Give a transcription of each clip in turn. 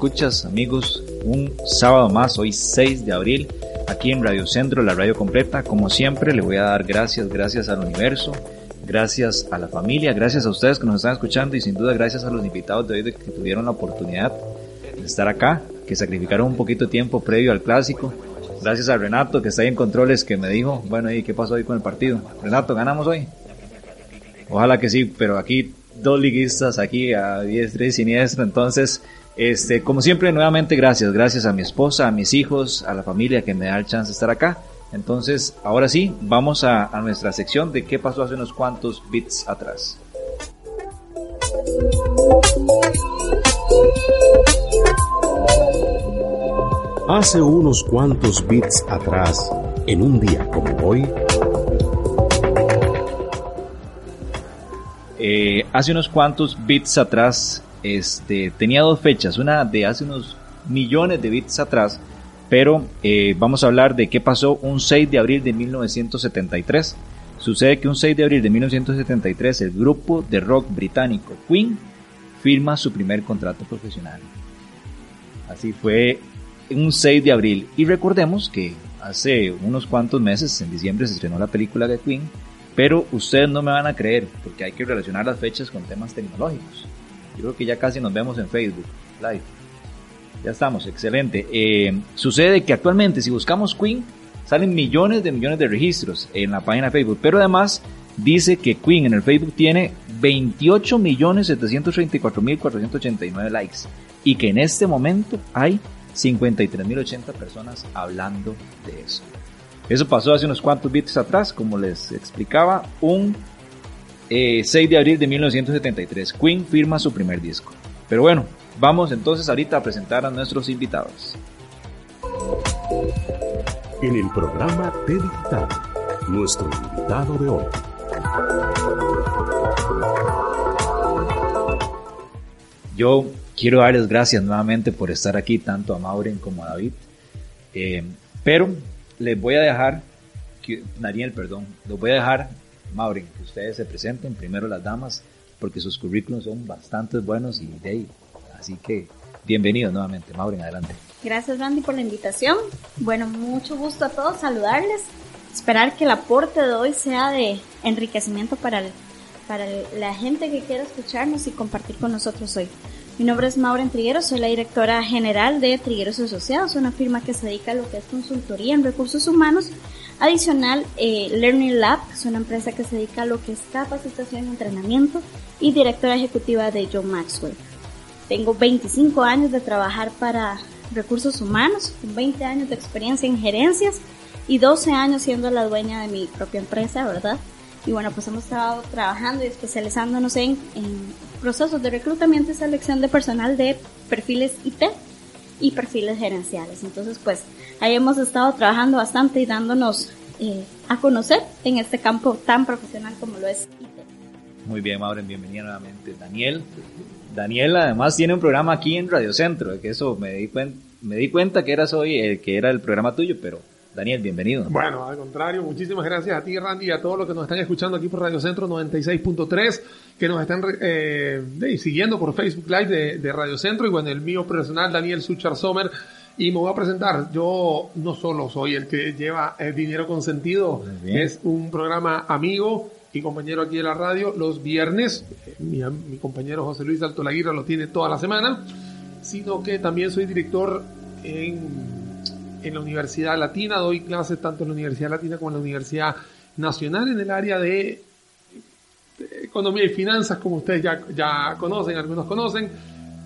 Escuchas, amigos, un sábado más, hoy 6 de abril, aquí en Radio Centro, la radio completa. Como siempre, le voy a dar gracias, gracias al universo, gracias a la familia, gracias a ustedes que nos están escuchando y sin duda gracias a los invitados de hoy que tuvieron la oportunidad de estar acá, que sacrificaron un poquito de tiempo previo al clásico. Gracias a Renato que está ahí en controles que me dijo, bueno, ¿y qué pasó hoy con el partido? Renato, ¿ganamos hoy? Ojalá que sí, pero aquí dos liguistas aquí a diestra y siniestra, entonces este, como siempre, nuevamente gracias, gracias a mi esposa, a mis hijos, a la familia que me da el chance de estar acá. Entonces, ahora sí, vamos a, a nuestra sección de qué pasó hace unos cuantos bits atrás. Hace unos cuantos bits atrás, en un día como hoy, eh, hace unos cuantos bits atrás, este, tenía dos fechas, una de hace unos millones de bits atrás, pero eh, vamos a hablar de qué pasó un 6 de abril de 1973. Sucede que un 6 de abril de 1973 el grupo de rock británico Queen firma su primer contrato profesional. Así fue un 6 de abril. Y recordemos que hace unos cuantos meses, en diciembre, se estrenó la película de Queen, pero ustedes no me van a creer porque hay que relacionar las fechas con temas tecnológicos. Yo creo que ya casi nos vemos en Facebook Live. Ya estamos, excelente. Eh, sucede que actualmente si buscamos Queen, salen millones de millones de registros en la página de Facebook, pero además dice que Queen en el Facebook tiene 28.734.489 likes y que en este momento hay 53.080 personas hablando de eso. Eso pasó hace unos cuantos bits atrás, como les explicaba, un 6 eh, de abril de 1973. Queen firma su primer disco. Pero bueno, vamos entonces ahorita a presentar a nuestros invitados. En el programa T Digital, nuestro invitado de hoy. Yo quiero darles gracias nuevamente por estar aquí, tanto a Maureen como a David. Eh, pero les voy a dejar, que, Daniel, perdón, les voy a dejar Maureen, que ustedes se presenten, primero las damas, porque sus currículos son bastante buenos y de ahí. Así que bienvenidos nuevamente. Maureen, adelante. Gracias, Randy, por la invitación. Bueno, mucho gusto a todos, saludarles. Esperar que el aporte de hoy sea de enriquecimiento para, para la gente que quiera escucharnos y compartir con nosotros hoy. Mi nombre es Maureen Trigueros, soy la directora general de Trigueros Asociados, una firma que se dedica a lo que es consultoría en recursos humanos Adicional, eh, Learning Lab es una empresa que se dedica a lo que es capacitación y entrenamiento y directora ejecutiva de John Maxwell. Tengo 25 años de trabajar para recursos humanos, 20 años de experiencia en gerencias y 12 años siendo la dueña de mi propia empresa, ¿verdad? Y bueno, pues hemos estado trabajando y especializándonos en, en procesos de reclutamiento y selección de personal de perfiles IT y perfiles gerenciales. Entonces, pues ahí hemos estado trabajando bastante y dándonos eh, a conocer en este campo tan profesional como lo es IT. Muy bien, Maureen, bienvenida nuevamente. Daniel, Daniel además tiene un programa aquí en Radio Centro, que eso me di, me di cuenta que eras hoy el que era el programa tuyo, pero Daniel, bienvenido. Bueno, al contrario, muchísimas gracias a ti, Randy, y a todos los que nos están escuchando aquí por Radio Centro 96.3, que nos están eh, siguiendo por Facebook Live de, Radio Centro, y bueno, el mío personal, Daniel Suchar Sommer, y me voy a presentar. Yo no solo soy el que lleva el dinero consentido, es un programa amigo y compañero aquí de la radio los viernes. Mi, mi compañero José Luis Alto Laguirra lo tiene toda la semana, sino que también soy director en en la Universidad Latina, doy clases tanto en la Universidad Latina como en la Universidad Nacional en el área de, economía y finanzas, como ustedes ya, ya conocen, algunos conocen,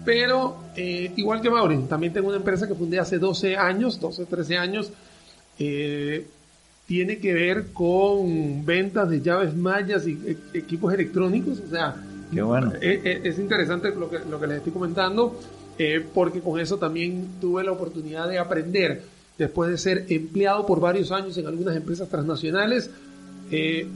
pero eh, igual que Maureen, también tengo una empresa que fundé hace 12 años, 12, 13 años, eh, tiene que ver con ventas de llaves mallas y e, equipos electrónicos, o sea, Qué bueno. es, e, es interesante lo que, lo que les estoy comentando, eh, porque con eso también tuve la oportunidad de aprender después de ser empleado por varios años en algunas empresas transnacionales, eh,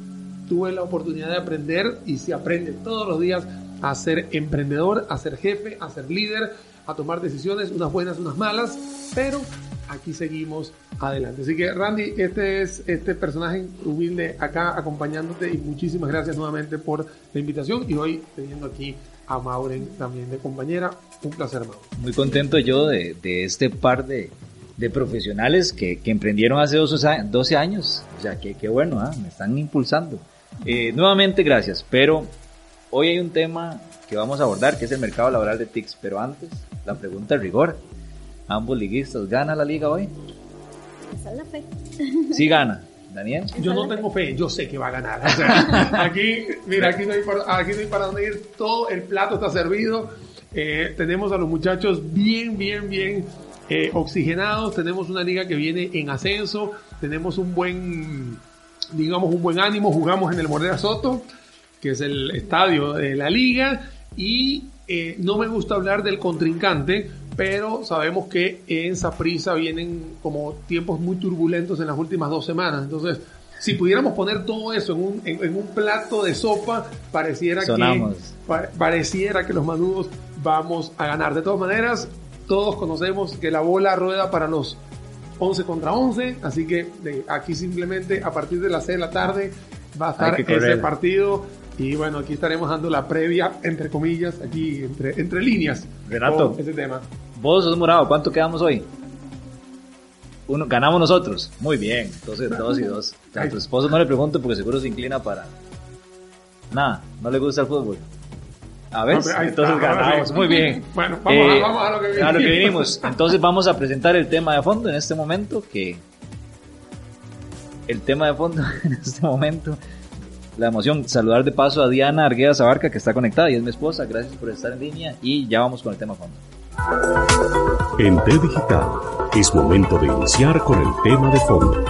tuve la oportunidad de aprender y se aprende todos los días a ser emprendedor, a ser jefe, a ser líder, a tomar decisiones, unas buenas, unas malas, pero aquí seguimos adelante. Así que Randy, este es este personaje humilde acá acompañándote y muchísimas gracias nuevamente por la invitación y hoy teniendo aquí a Mauren también de compañera. Un placer, Mauren. Muy contento yo de, de este par de, de profesionales que, que emprendieron hace 12 años. O sea, que, qué bueno, ¿ah? me están impulsando. Eh, nuevamente, gracias. Pero hoy hay un tema que vamos a abordar, que es el mercado laboral de TICS. Pero antes, la pregunta de rigor. ¿Ambos liguistas gana la liga hoy? Esa es la fe. Sí gana. Daniel. Yo no tengo fe, yo sé que va a ganar. aquí, mira, aquí no, hay para, aquí no hay para dónde ir. Todo el plato está servido. Eh, tenemos a los muchachos bien, bien, bien eh, oxigenados, tenemos una liga que viene en ascenso, tenemos un buen, digamos, un buen ánimo, jugamos en el Mordera Soto, que es el estadio de la liga, y eh, no me gusta hablar del contrincante, pero sabemos que en Saprisa vienen como tiempos muy turbulentos en las últimas dos semanas, entonces si pudiéramos poner todo eso en un, en, un plato de sopa, pareciera que, pareciera que los manudos vamos a ganar. De todas maneras, todos conocemos que la bola rueda para los 11 contra 11, así que de aquí simplemente a partir de las 6 de la tarde va a estar ese partido y bueno, aquí estaremos dando la previa, entre comillas, aquí entre, entre líneas. Renato, ese tema. Vos sos morado, ¿cuánto quedamos hoy? Uno, ganamos nosotros. Muy bien, entonces dos y dos. a tu esposo no le pregunto porque seguro se inclina para... Nada, no le gusta el fútbol. A ver, entonces ganamos. Muy bien. Bueno, vamos, a, eh, vamos, a, lo que vinimos. A lo que vinimos. Entonces vamos a presentar el tema de fondo en este momento, que el tema de fondo en este momento, la emoción, saludar de paso a Diana Argueda Zabarca, que está conectada y es mi esposa. Gracias por estar en línea y ya vamos con el tema de fondo. En T Digital es momento de iniciar con el tema de fondo.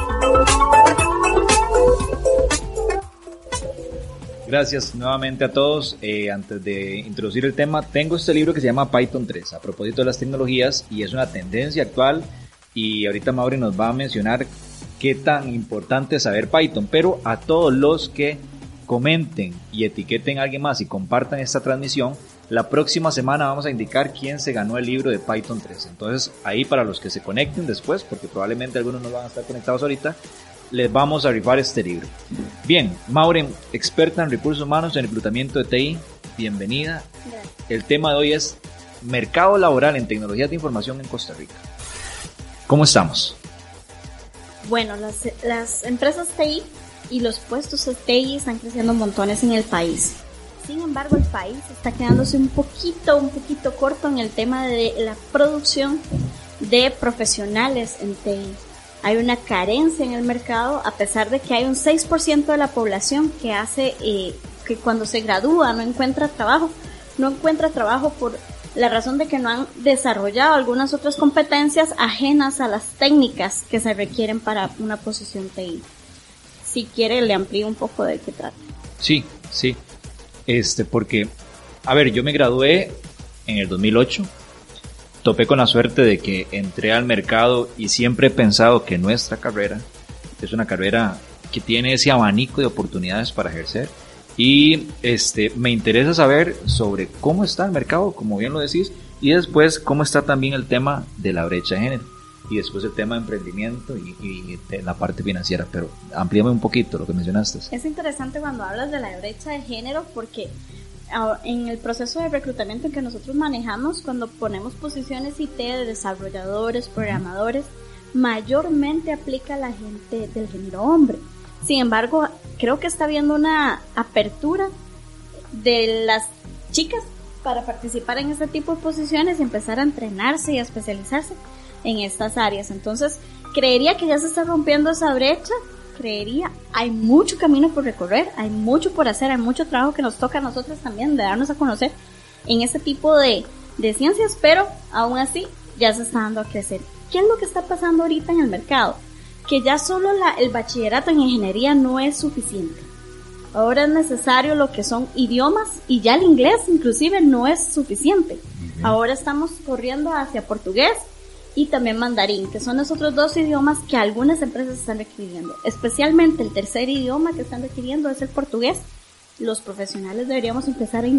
Gracias nuevamente a todos. Eh, antes de introducir el tema, tengo este libro que se llama Python 3, a propósito de las tecnologías, y es una tendencia actual. Y ahorita Mauri nos va a mencionar qué tan importante es saber Python. Pero a todos los que comenten y etiqueten a alguien más y compartan esta transmisión, la próxima semana vamos a indicar quién se ganó el libro de Python 3. Entonces, ahí para los que se conecten después, porque probablemente algunos no van a estar conectados ahorita, les vamos a rifar este libro. Bien, Maureen, experta en recursos humanos en reclutamiento de TI, bienvenida. El tema de hoy es mercado laboral en tecnologías de información en Costa Rica. ¿Cómo estamos? Bueno, las, las empresas TI y los puestos de TI están creciendo montones en el país. Sin embargo, el país está quedándose un poquito, un poquito corto en el tema de la producción de profesionales en TI hay una carencia en el mercado, a pesar de que hay un 6% de la población que hace eh, que cuando se gradúa no encuentra trabajo, no encuentra trabajo por la razón de que no han desarrollado algunas otras competencias ajenas a las técnicas que se requieren para una posición TI. Si quiere, le amplío un poco de qué trata. Sí, sí. Este, porque, a ver, yo me gradué en el 2008 topé con la suerte de que entré al mercado y siempre he pensado que nuestra carrera es una carrera que tiene ese abanico de oportunidades para ejercer. Y este, me interesa saber sobre cómo está el mercado, como bien lo decís, y después cómo está también el tema de la brecha de género. Y después el tema de emprendimiento y, de la parte financiera. Pero amplíame un poquito lo que mencionaste. Es interesante cuando hablas de la brecha de género porque en el proceso de reclutamiento que nosotros manejamos, cuando ponemos posiciones IT de desarrolladores, programadores, mayormente aplica a la gente del género hombre. Sin embargo, creo que está habiendo una apertura de las chicas para participar en este tipo de posiciones y empezar a entrenarse y a especializarse en estas áreas. Entonces, creería que ya se está rompiendo esa brecha, creería, hay mucho camino por recorrer, hay mucho por hacer, hay mucho trabajo que nos toca a nosotros también de darnos a conocer en este tipo de, de ciencias, pero aún así ya se está dando a crecer. ¿Qué es lo que está pasando ahorita en el mercado? Que ya solo la, el bachillerato en ingeniería no es suficiente. Ahora es necesario lo que son idiomas y ya el inglés inclusive no es suficiente. Ahora estamos corriendo hacia portugués y también mandarín, que son los otros dos idiomas que algunas empresas están requiriendo. Especialmente el tercer idioma que están requiriendo es el portugués. Los profesionales deberíamos empezar a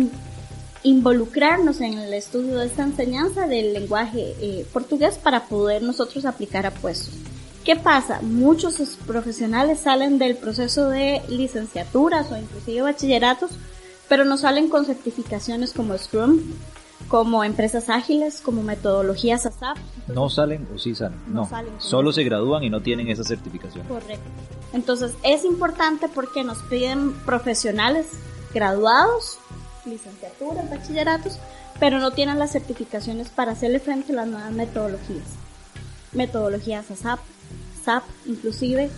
involucrarnos en el estudio de esta enseñanza del lenguaje eh, portugués para poder nosotros aplicar a puestos. ¿Qué pasa? Muchos profesionales salen del proceso de licenciaturas o inclusive bachilleratos, pero no salen con certificaciones como Scrum, como empresas ágiles, como metodologías ASAP. No salen o sí salen, no, salen solo se gradúan y no tienen esa certificación. Correcto. Entonces es importante porque nos piden profesionales graduados licenciaturas, bachilleratos, pero no tienen las certificaciones para hacerle frente a las nuevas metodologías. Metodologías ASAP, SAP, inclusive,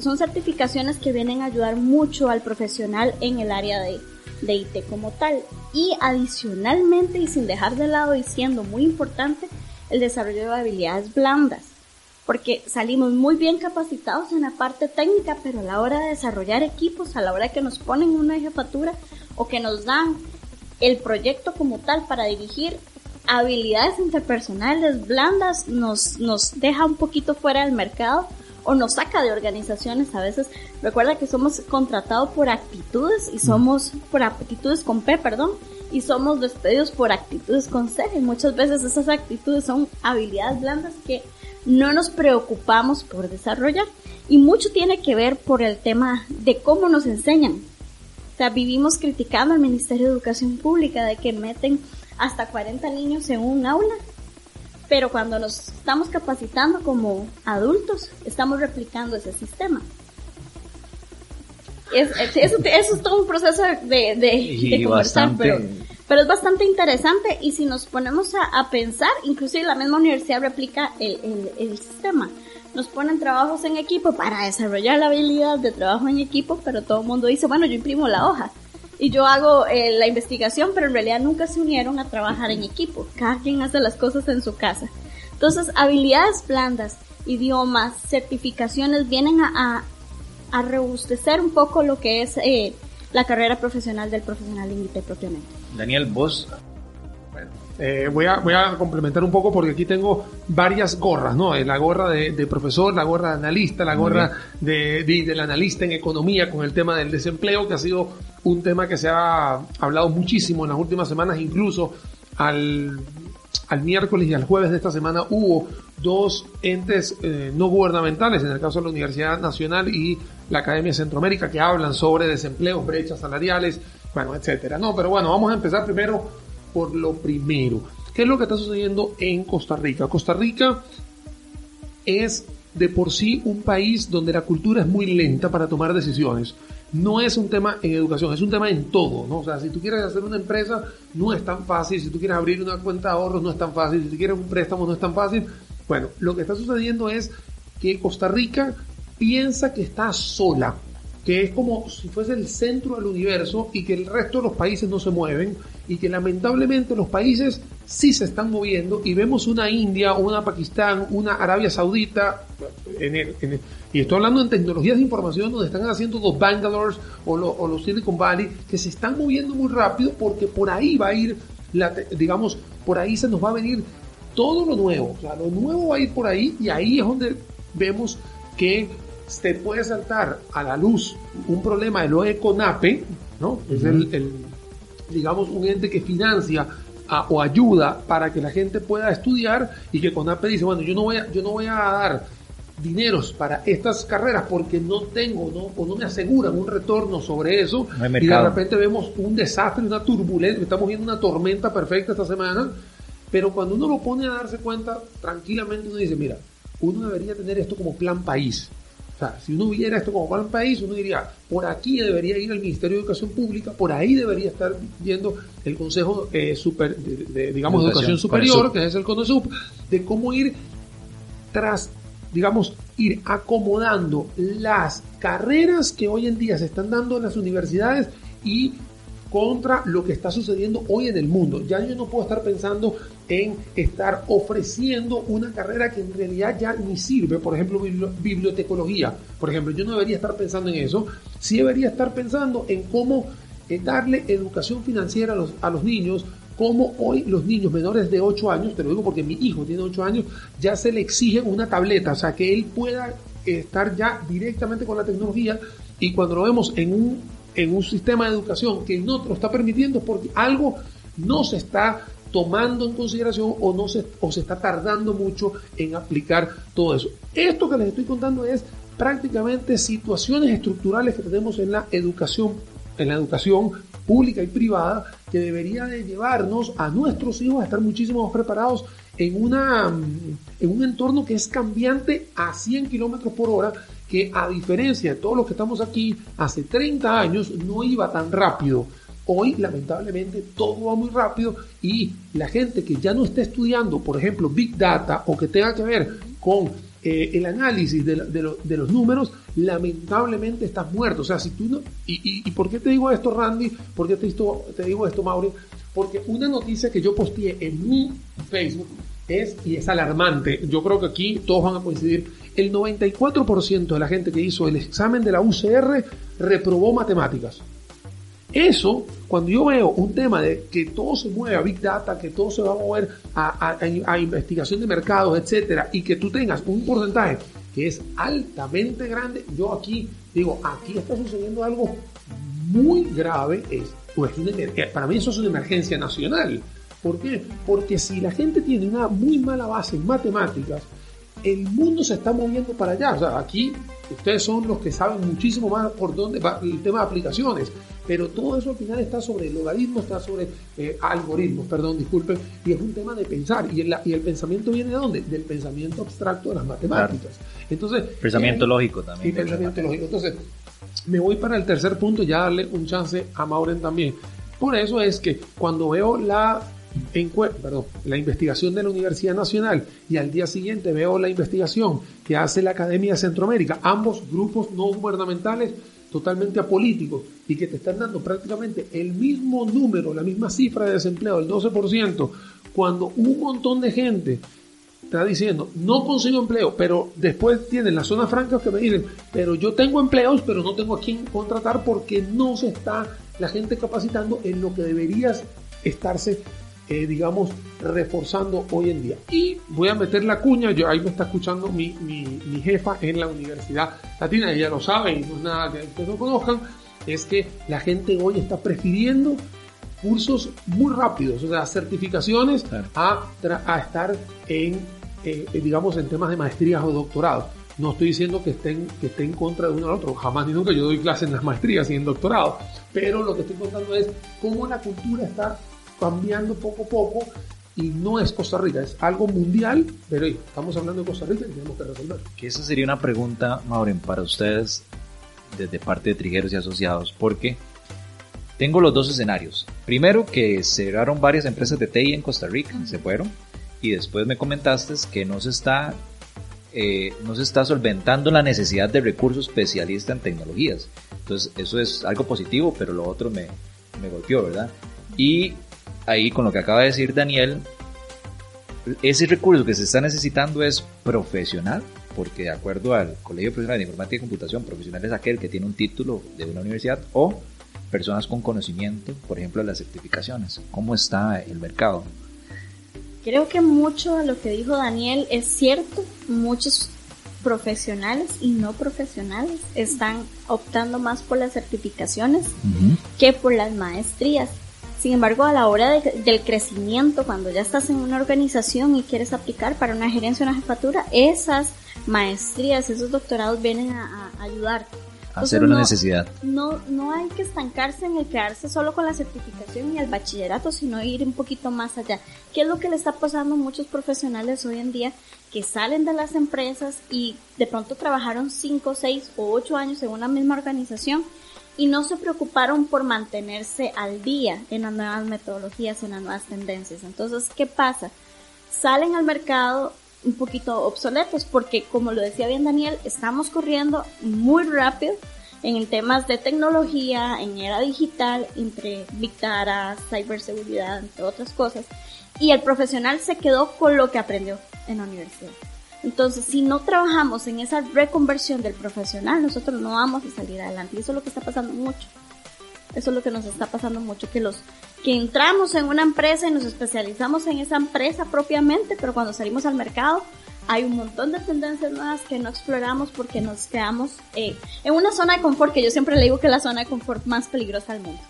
son certificaciones que vienen a ayudar mucho al profesional en el área de, de IT como tal. Y adicionalmente, y sin dejar de lado y siendo muy importante, el desarrollo de habilidades blandas porque salimos muy bien capacitados en la parte técnica, pero a la hora de desarrollar equipos, a la hora que nos ponen una jefatura o que nos dan el proyecto como tal para dirigir habilidades interpersonales blandas, nos, nos deja un poquito fuera del mercado o nos saca de organizaciones a veces. Recuerda que somos contratados por actitudes y somos por aptitudes con P, perdón, y somos despedidos por actitudes con C. Y muchas veces esas actitudes son habilidades blandas que no nos preocupamos por desarrollar. Y mucho tiene que ver por el tema de cómo nos enseñan. O sea, vivimos criticando al Ministerio de Educación Pública de que meten hasta 40 niños en un aula. Pero cuando nos estamos capacitando como adultos, estamos replicando ese sistema. Es, eso, es todo un proceso de, de, conversar, pero pero es bastante interesante y si nos ponemos a, pensar, inclusive la misma universidad replica el, sistema. Nos ponen trabajos en equipo para desarrollar la habilidad de trabajo en equipo, pero todo el mundo dice, bueno, yo imprimo la hoja y yo hago eh, la investigación, pero en realidad nunca se unieron a trabajar en equipo. Cada quien hace las cosas en su casa. Entonces, habilidades blandas, idiomas, certificaciones vienen a, a, rebustecer un poco lo que es eh, la carrera profesional del profesional límite propiamente. Daniel, vos. Bueno, eh, voy, a, voy a complementar un poco porque aquí tengo varias gorras, ¿no? La gorra de, profesor, la gorra de analista, la gorra de, del analista en economía con el tema del desempleo, que ha sido un tema que se ha hablado muchísimo en las últimas semanas, incluso al al miércoles y al jueves de esta semana hubo dos entes eh, no gubernamentales, en el caso de la Universidad Nacional y la Academia Centroamérica, que hablan sobre desempleo, brechas salariales, bueno, etcétera. No, pero bueno, vamos a empezar primero por lo primero. ¿Qué es lo que está sucediendo en Costa Rica? Costa Rica es de por sí un país donde la cultura es muy lenta para tomar decisiones no es un tema en educación, es un tema en todo, ¿no? O sea, si tú quieres hacer una empresa, no es tan fácil, si tú quieres abrir una cuenta de ahorros, no es tan fácil, si tú quieres un préstamo, no es tan fácil. Bueno, lo que está sucediendo es que Costa Rica piensa que está sola, que es como si fuese el centro del universo y que el resto de los países no se mueven y que lamentablemente los países sí se están moviendo y vemos una India, una Pakistán, una Arabia Saudita, y estoy hablando en tecnologías de información donde están haciendo los Bangalore o, o los Silicon Valley, que se están moviendo muy rápido porque por ahí va a ir, la, digamos, por ahí se nos va a venir todo lo nuevo, o sea, lo nuevo va a ir por ahí y ahí es donde vemos que se puede saltar a la luz un problema de lo de CONAPE, ¿no? Es el, el, digamos, un ente que financia a, o ayuda para que la gente pueda estudiar y que CONAPE dice, bueno, yo no voy a, yo no voy a dar dineros para estas carreras porque no tengo ¿no? o no me aseguran un retorno sobre eso No y de repente vemos un desastre, una turbulencia, estamos viendo una tormenta perfecta esta semana, pero cuando uno lo pone a darse cuenta, tranquilamente uno dice, mira, uno debería tener esto como plan país. O sea, si uno viera esto como plan país, uno diría, por aquí debería ir el Ministerio de Educación Pública, por ahí debería estar yendo el Consejo eh, super, de, de, digamos, de Educación, Educación Superior, que es el CONESUP, de cómo ir tras, digamos, ir acomodando las carreras que hoy en día se están dando en las universidades y contra lo que está sucediendo hoy en el mundo. Ya yo no puedo estar pensando en estar ofreciendo una carrera que en realidad ya ni sirve, por ejemplo, bibli- bibliotecología. Por ejemplo, yo no debería estar pensando en eso, sí debería estar pensando en cómo eh, darle educación financiera a los, a los niños, como hoy los niños menores de 8 años, te lo digo porque mi hijo tiene 8 años, ya se le exige una tableta, o sea, que él pueda estar ya directamente con la tecnología y cuando lo vemos en un, en un sistema de educación que no te lo está permitiendo porque algo no se está tomando en consideración o no se, o se está tardando mucho en aplicar todo eso. Esto que les estoy contando es prácticamente situaciones estructurales que tenemos en la educación, en la educación pública y privada que debería de llevarnos a nuestros hijos a estar muchísimo más preparados en, una, mm, en un entorno que es cambiante a 100 kilómetros por hora, que a diferencia de todos los que estamos aquí, hace 30 años no iba tan rápido. Hoy, lamentablemente, todo va muy rápido y la gente que ya no está estudiando, por ejemplo, Big Data o que tenga que ver con eh, el análisis de, los números, lamentablemente estás muerto. O sea, si tú no... ¿Y, por qué te digo esto, Randy? ¿Por qué te, te digo esto, Mauri? Porque una noticia que yo posteé en mi Facebook es, y es alarmante, yo creo que aquí todos van a coincidir, el 94% de la gente que hizo el examen de la UCR reprobó matemáticas. Eso, cuando yo veo un tema de que todo se mueve a Big Data, que todo se va a mover a, investigación de mercados, etcétera, y que tú tengas un porcentaje que es altamente grande, yo aquí digo, aquí está sucediendo algo muy grave. Es, pues, para mí eso es una emergencia nacional. ¿Por qué? Porque si la gente tiene una muy mala base en matemáticas, el mundo se está moviendo para allá. O sea, aquí ustedes son los que saben muchísimo más por dónde va el tema de aplicaciones. Pero todo eso al final está sobre logaritmos, está sobre eh, algoritmos, perdón, disculpen, y es un tema de pensar. ¿Y el, y el pensamiento viene de dónde? Del pensamiento abstracto de las matemáticas. Entonces, Pensamiento eh, lógico también. y pensamiento lógico. Entonces, me voy para el tercer punto, ya darle un chance a Mauren también. Por eso es que cuando veo la, perdón, la investigación de la Universidad Nacional y al día siguiente veo la investigación que hace la Academia de Centroamérica, ambos grupos no gubernamentales totalmente apolíticos y que te están dando prácticamente el mismo número, la misma cifra de desempleo, el 12%, cuando un montón de gente está diciendo, no consigo empleo, pero después tienen las zonas francas que me dicen, pero yo tengo empleos, pero no tengo a quién contratar porque no se está la gente capacitando en lo que deberías estarse, eh, digamos, reforzando hoy en día. Y voy a meter la cuña, yo, ahí me está escuchando mi, mi, mi jefa en la Universidad Latina, ella lo sabe y no es nada que ustedes no conozcan, es que la gente hoy está prefiriendo cursos muy rápidos, o sea, certificaciones Claro. a, estar en, eh, eh, digamos, en temas de maestrías o doctorados. No estoy diciendo que estén, que estén en contra de uno al otro, jamás ni nunca yo doy clases en las maestrías y en doctorado, pero lo que estoy contando es cómo la cultura está cambiando poco a poco y no es Costa Rica, es algo mundial, pero hey, estamos hablando de Costa Rica y tenemos que resolver. Que esa sería una pregunta, Mauren, para ustedes desde parte de Trigueros y Asociados, porque tengo los dos escenarios. Primero, que cerraron varias empresas de TI en Costa Rica, se fueron, y después me comentaste que no se está, eh, no se está solventando la necesidad de recursos especialistas en tecnologías. Entonces, eso es algo positivo, pero lo otro me, me golpeó, ¿verdad? Y ahí, con lo que acaba de decir Daniel, ese recurso que se está necesitando es profesional, porque de acuerdo al Colegio Profesional de Informática y Computación, profesional es aquel que tiene un título de una universidad o personas con conocimiento, por ejemplo, las certificaciones. ¿Cómo está el mercado? Creo que mucho de lo que dijo Daniel es cierto. Muchos profesionales y no profesionales están optando más por las certificaciones que por las maestrías. Sin embargo, a la hora del crecimiento, cuando ya estás en una organización y quieres aplicar para una gerencia o una jefatura, esas maestrías, esos doctorados vienen a, a ayudarte hacer una necesidad. No, no hay que estancarse en el quedarse solo con la certificación y el bachillerato, sino ir un poquito más allá. ¿Qué es lo que le está pasando a muchos profesionales hoy en día que salen de las empresas y de pronto trabajaron 5, 6 o 8 años en una misma organización y no se preocuparon por mantenerse al día en las nuevas metodologías, en las nuevas tendencias? Entonces, ¿qué pasa? Salen al mercado un poquito obsoletos porque como lo decía bien Daniel, estamos corriendo muy rápido en temas de tecnología, en era digital, entre Big Data, ciberseguridad, entre otras cosas. Y el profesional se quedó con lo que aprendió en la universidad. Entonces, si no trabajamos en esa reconversión del profesional, nosotros no vamos a salir adelante. Y eso es lo que está pasando mucho. Eso es lo que nos está pasando mucho, que los que entramos en una empresa y nos especializamos en esa empresa propiamente, pero cuando salimos al mercado hay un montón de tendencias nuevas que no exploramos porque nos quedamos eh, en una zona de confort que yo siempre le digo que es la zona de confort más peligrosa del mundo.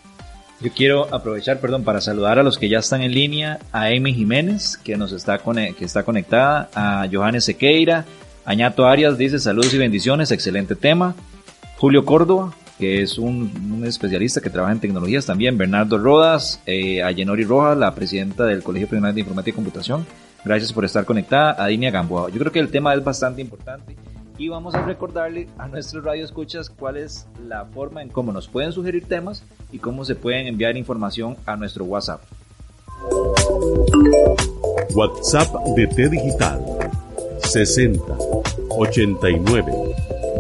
Yo quiero aprovechar, perdón, para saludar a los que ya están en línea, a Amy Jiménez, que nos está, que está conectada, a Johannes Sequeira, Añato Arias dice saludos y bendiciones, excelente tema. Julio Córdoba, que es un, especialista que trabaja en tecnologías también, Bernardo Rodas, eh, a Yenori Rojas, la presidenta del Colegio Profesional de Informática y Computación. Gracias por estar conectada, a Dinia Gamboa. Yo creo que el tema es bastante importante y vamos a recordarle a nuestros radioescuchas cuál es la forma en cómo nos pueden sugerir temas y cómo se pueden enviar información a nuestro WhatsApp. WhatsApp de T Digital 60 89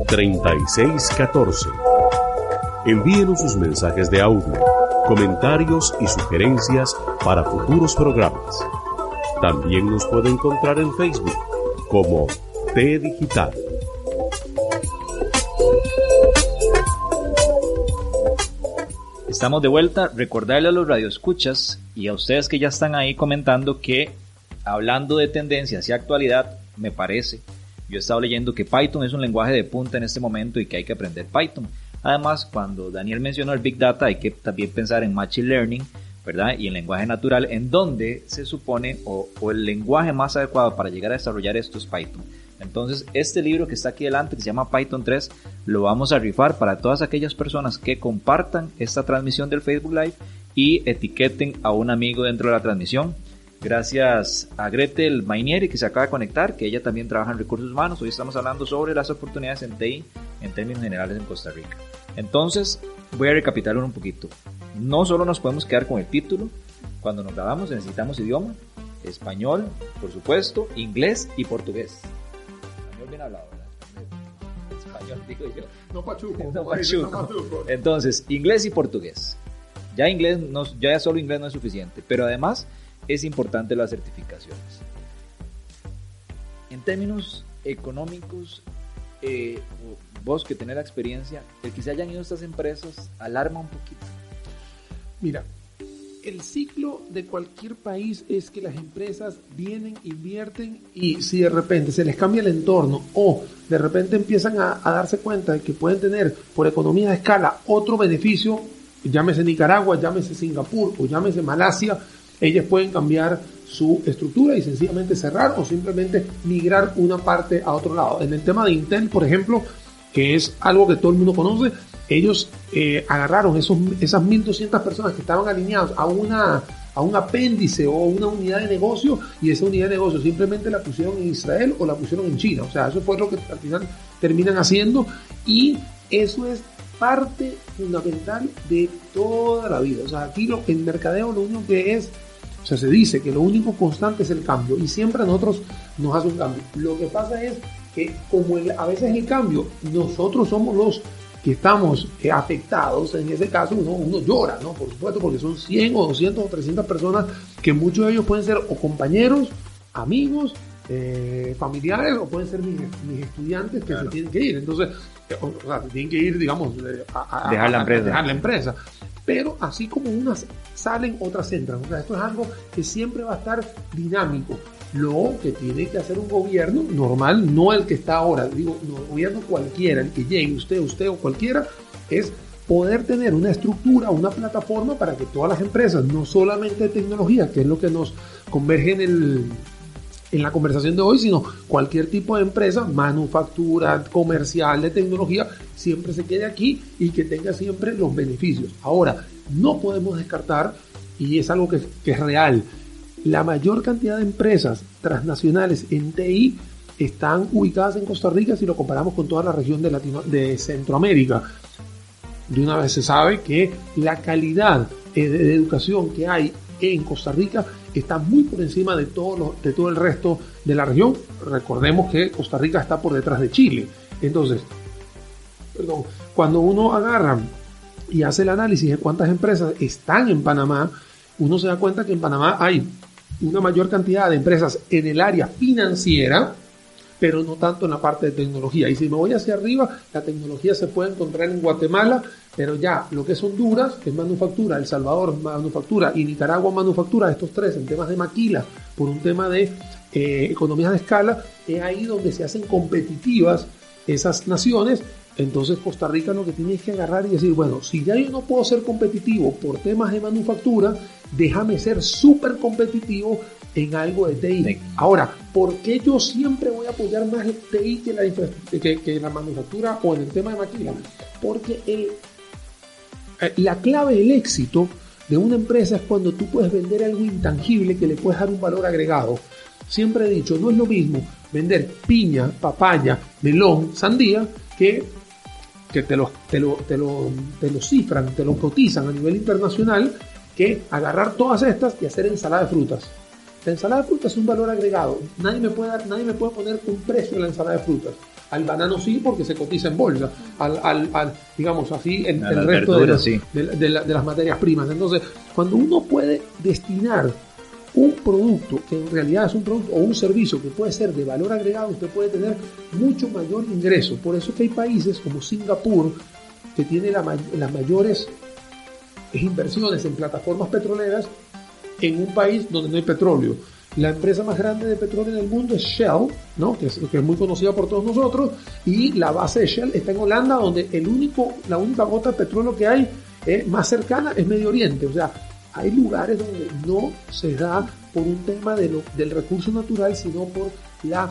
36 14 Envíenos sus mensajes de audio, comentarios y sugerencias para futuros programas. También nos puede encontrar en Facebook como T Digital. Estamos de vuelta. Recordarle a los radioescuchas y a ustedes que ya están ahí comentando que hablando de tendencias y actualidad, me parece, yo he estado leyendo que Python es un lenguaje de punta en este momento y que hay que aprender Python. Además, cuando Daniel mencionó el Big Data, hay que también pensar en Machine Learning, ¿verdad? Y en lenguaje natural, en donde se supone, o, el lenguaje más adecuado para llegar a desarrollar esto es Python. Entonces, este libro que está aquí delante, que se llama Python 3, lo vamos a rifar para todas aquellas personas que compartan esta transmisión del Facebook Live y etiqueten a un amigo dentro de la transmisión. Gracias a Gretel Mainieri que se acaba de conectar, que ella también trabaja en recursos humanos. Hoy estamos hablando sobre las oportunidades en TI en términos generales en Costa Rica. Entonces, voy a recapitular un poquito. No solo nos podemos quedar con el título, cuando nos grabamos necesitamos idioma, español, por supuesto, inglés y portugués. Bien hablado, ¿verdad? Español, digo yo. No pachuco. No pachuco. Entonces, inglés y portugués. Ya inglés, no, ya solo inglés no es suficiente, pero además es importante las certificaciones. En términos económicos, eh, vos que tenés la experiencia, el que se hayan ido estas empresas alarma un poquito. Mira, el ciclo de cualquier país es que las empresas vienen, invierten y si de repente se les cambia el entorno o de repente empiezan a, darse cuenta de que pueden tener por economía de escala otro beneficio, llámese Nicaragua, llámese Singapur o llámese Malasia, ellas pueden cambiar su estructura y sencillamente cerrar o simplemente migrar una parte a otro lado. En el tema de Intel, por ejemplo, que es algo que todo el mundo conoce, ellos eh, agarraron esos, esas 1.200 personas que estaban alineados a, una, a un apéndice o una unidad de negocio y esa unidad de negocio simplemente la pusieron en Israel o la pusieron en China. O sea, eso fue lo que al final terminan haciendo y eso es parte fundamental de toda la vida. O sea, aquí lo, el mercadeo lo único que es, o sea, se dice que lo único constante es el cambio y siempre a nosotros nos hace un cambio. Lo que pasa es que como a veces el cambio, nosotros somos los que estamos eh, afectados, en ese caso uno, uno, llora, ¿no? Por supuesto, porque son 100 o 200 o 300 personas que muchos de ellos pueden ser o compañeros, amigos, eh, familiares o pueden ser mis, estudiantes que se tienen que ir. Entonces, eh, o sea, tienen que ir, digamos, a, dejar, la empresa. dejar la empresa. Pero así como unas salen, otras entran. O sea, esto es algo que siempre va a estar dinámico. Lo que tiene que hacer un gobierno normal, no el que está ahora, digo, no, gobierno cualquiera, el que llegue, usted, usted o cualquiera, es poder tener una estructura, una plataforma para que todas las empresas, no solamente de tecnología, que es lo que nos converge en, el, en la conversación de hoy, sino cualquier tipo de empresa, manufactura, comercial, de tecnología, siempre se quede aquí y que tenga siempre los beneficios. Ahora, no podemos descartar, y es algo que, que es real, la mayor cantidad de empresas transnacionales en TI están ubicadas en Costa Rica si lo comparamos con toda la región de, de Centroamérica. De una vez se sabe que la calidad eh, de educación que hay en Costa Rica está muy por encima de todo, de todo el resto de la región. Recordemos que Costa Rica está por detrás de Chile. Entonces, perdón, cuando uno agarra y hace el análisis de cuántas empresas están en Panamá, uno se da cuenta que en Panamá hay una mayor cantidad de empresas en el área financiera, pero no tanto en la parte de tecnología. Y si me voy hacia arriba, la tecnología se puede encontrar en Guatemala, pero ya lo que es Honduras, que es manufactura, El Salvador manufactura y Nicaragua manufactura, estos tres en temas de maquila, por un tema de eh, economías de escala, es ahí donde se hacen competitivas esas naciones. Entonces Costa Rica lo que tiene es que agarrar y decir, bueno, si ya yo no puedo ser competitivo por temas de manufactura, déjame ser súper competitivo en algo de TI. Ahora, ¿por qué yo siempre voy a apoyar más el TI que la, que, la manufactura o en el tema de maquila? Porque el, eh, la clave del éxito de una empresa es cuando tú puedes vender algo intangible que le puedes dar un valor agregado. Siempre he dicho, no es lo mismo vender piña, papaya, melón, sandía, que, que te, lo, te, lo, te, lo, te lo cifran, te lo cotizan a nivel internacional que agarrar todas estas y hacer ensalada de frutas. La ensalada de frutas es un valor agregado. Nadie me puede, dar, nadie me puede poner un precio en la ensalada de frutas. Al banano sí, porque se cotiza en bolsa. Al, al, digamos así, el, el resto de, de, las materias primas. Entonces, cuando uno puede destinar un producto que en realidad es un producto o un servicio que puede ser de valor agregado, usted puede tener mucho mayor ingreso. Por eso que hay países como Singapur que tiene las mayores inversiones en plataformas petroleras en un país donde no hay petróleo. La empresa más grande de petróleo en el mundo es Shell, que, es, muy conocida por todos nosotros, y la base de Shell está en Holanda, donde el único, la única gota de petróleo que hay eh, más cercana es Medio Oriente. O sea, hay lugares donde no se da por un tema de del recurso natural, sino por la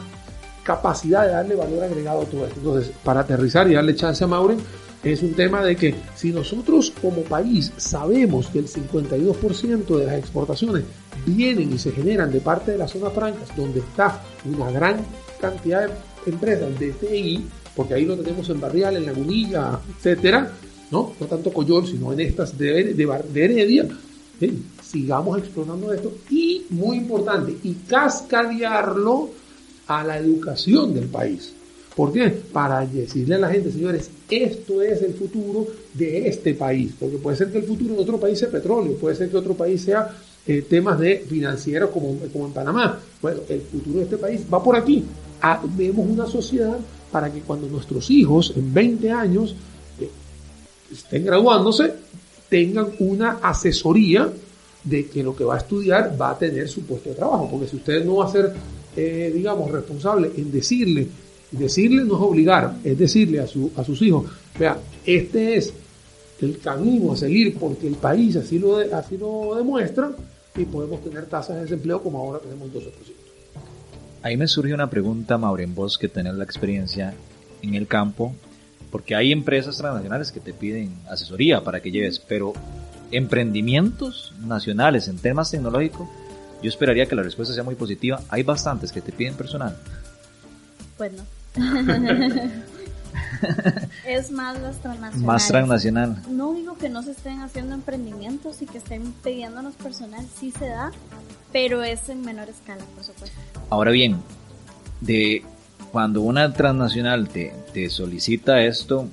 capacidad de darle valor agregado a todo esto. Entonces, para aterrizar y darle chance a Maureen, es un tema de que si nosotros como país sabemos que el 52% de las exportaciones vienen y se generan de parte de las zonas francas, donde está una gran cantidad de empresas de TI, porque ahí lo tenemos en Barrial, en Lagunilla, etcétera, ¿no? no tanto Coyol, sino en estas de, de, Heredia, sigamos explorando esto y, muy importante, y cascadearlo a la educación del país. ¿Por qué? Para decirle a la gente, señores, esto es el futuro de este país. Porque puede ser que el futuro de otro país sea petróleo, puede ser que otro país sea eh, temas de financieros como, en Panamá. Bueno, el futuro de este país va por aquí. Ah, vemos una sociedad para que cuando nuestros hijos en 20 años eh, estén graduándose, tengan una asesoría de que lo que va a estudiar va a tener su puesto de trabajo. Porque si usted no va a ser, eh, digamos, responsable en decirle Decirle no es obligar, es decirle a, su, a sus hijos, vea, este es el camino a seguir porque el país así lo, así lo demuestra y podemos tener tasas de desempleo como ahora tenemos 12%. Ahí me surge una pregunta, Maureen, vos que tenés la experiencia en el campo, porque hay empresas transnacionales que te piden asesoría para que lleves, pero emprendimientos nacionales en temas tecnológicos, yo esperaría que la respuesta sea muy positiva. Hay bastantes que te piden personal. Pues no. es más las transnacionales. Más transnacional. No digo que no se estén haciendo emprendimientos y que estén pidiéndonos personal, sí se da, pero es en menor escala, por supuesto. Ahora bien, de cuando una transnacional te, te solicita esto,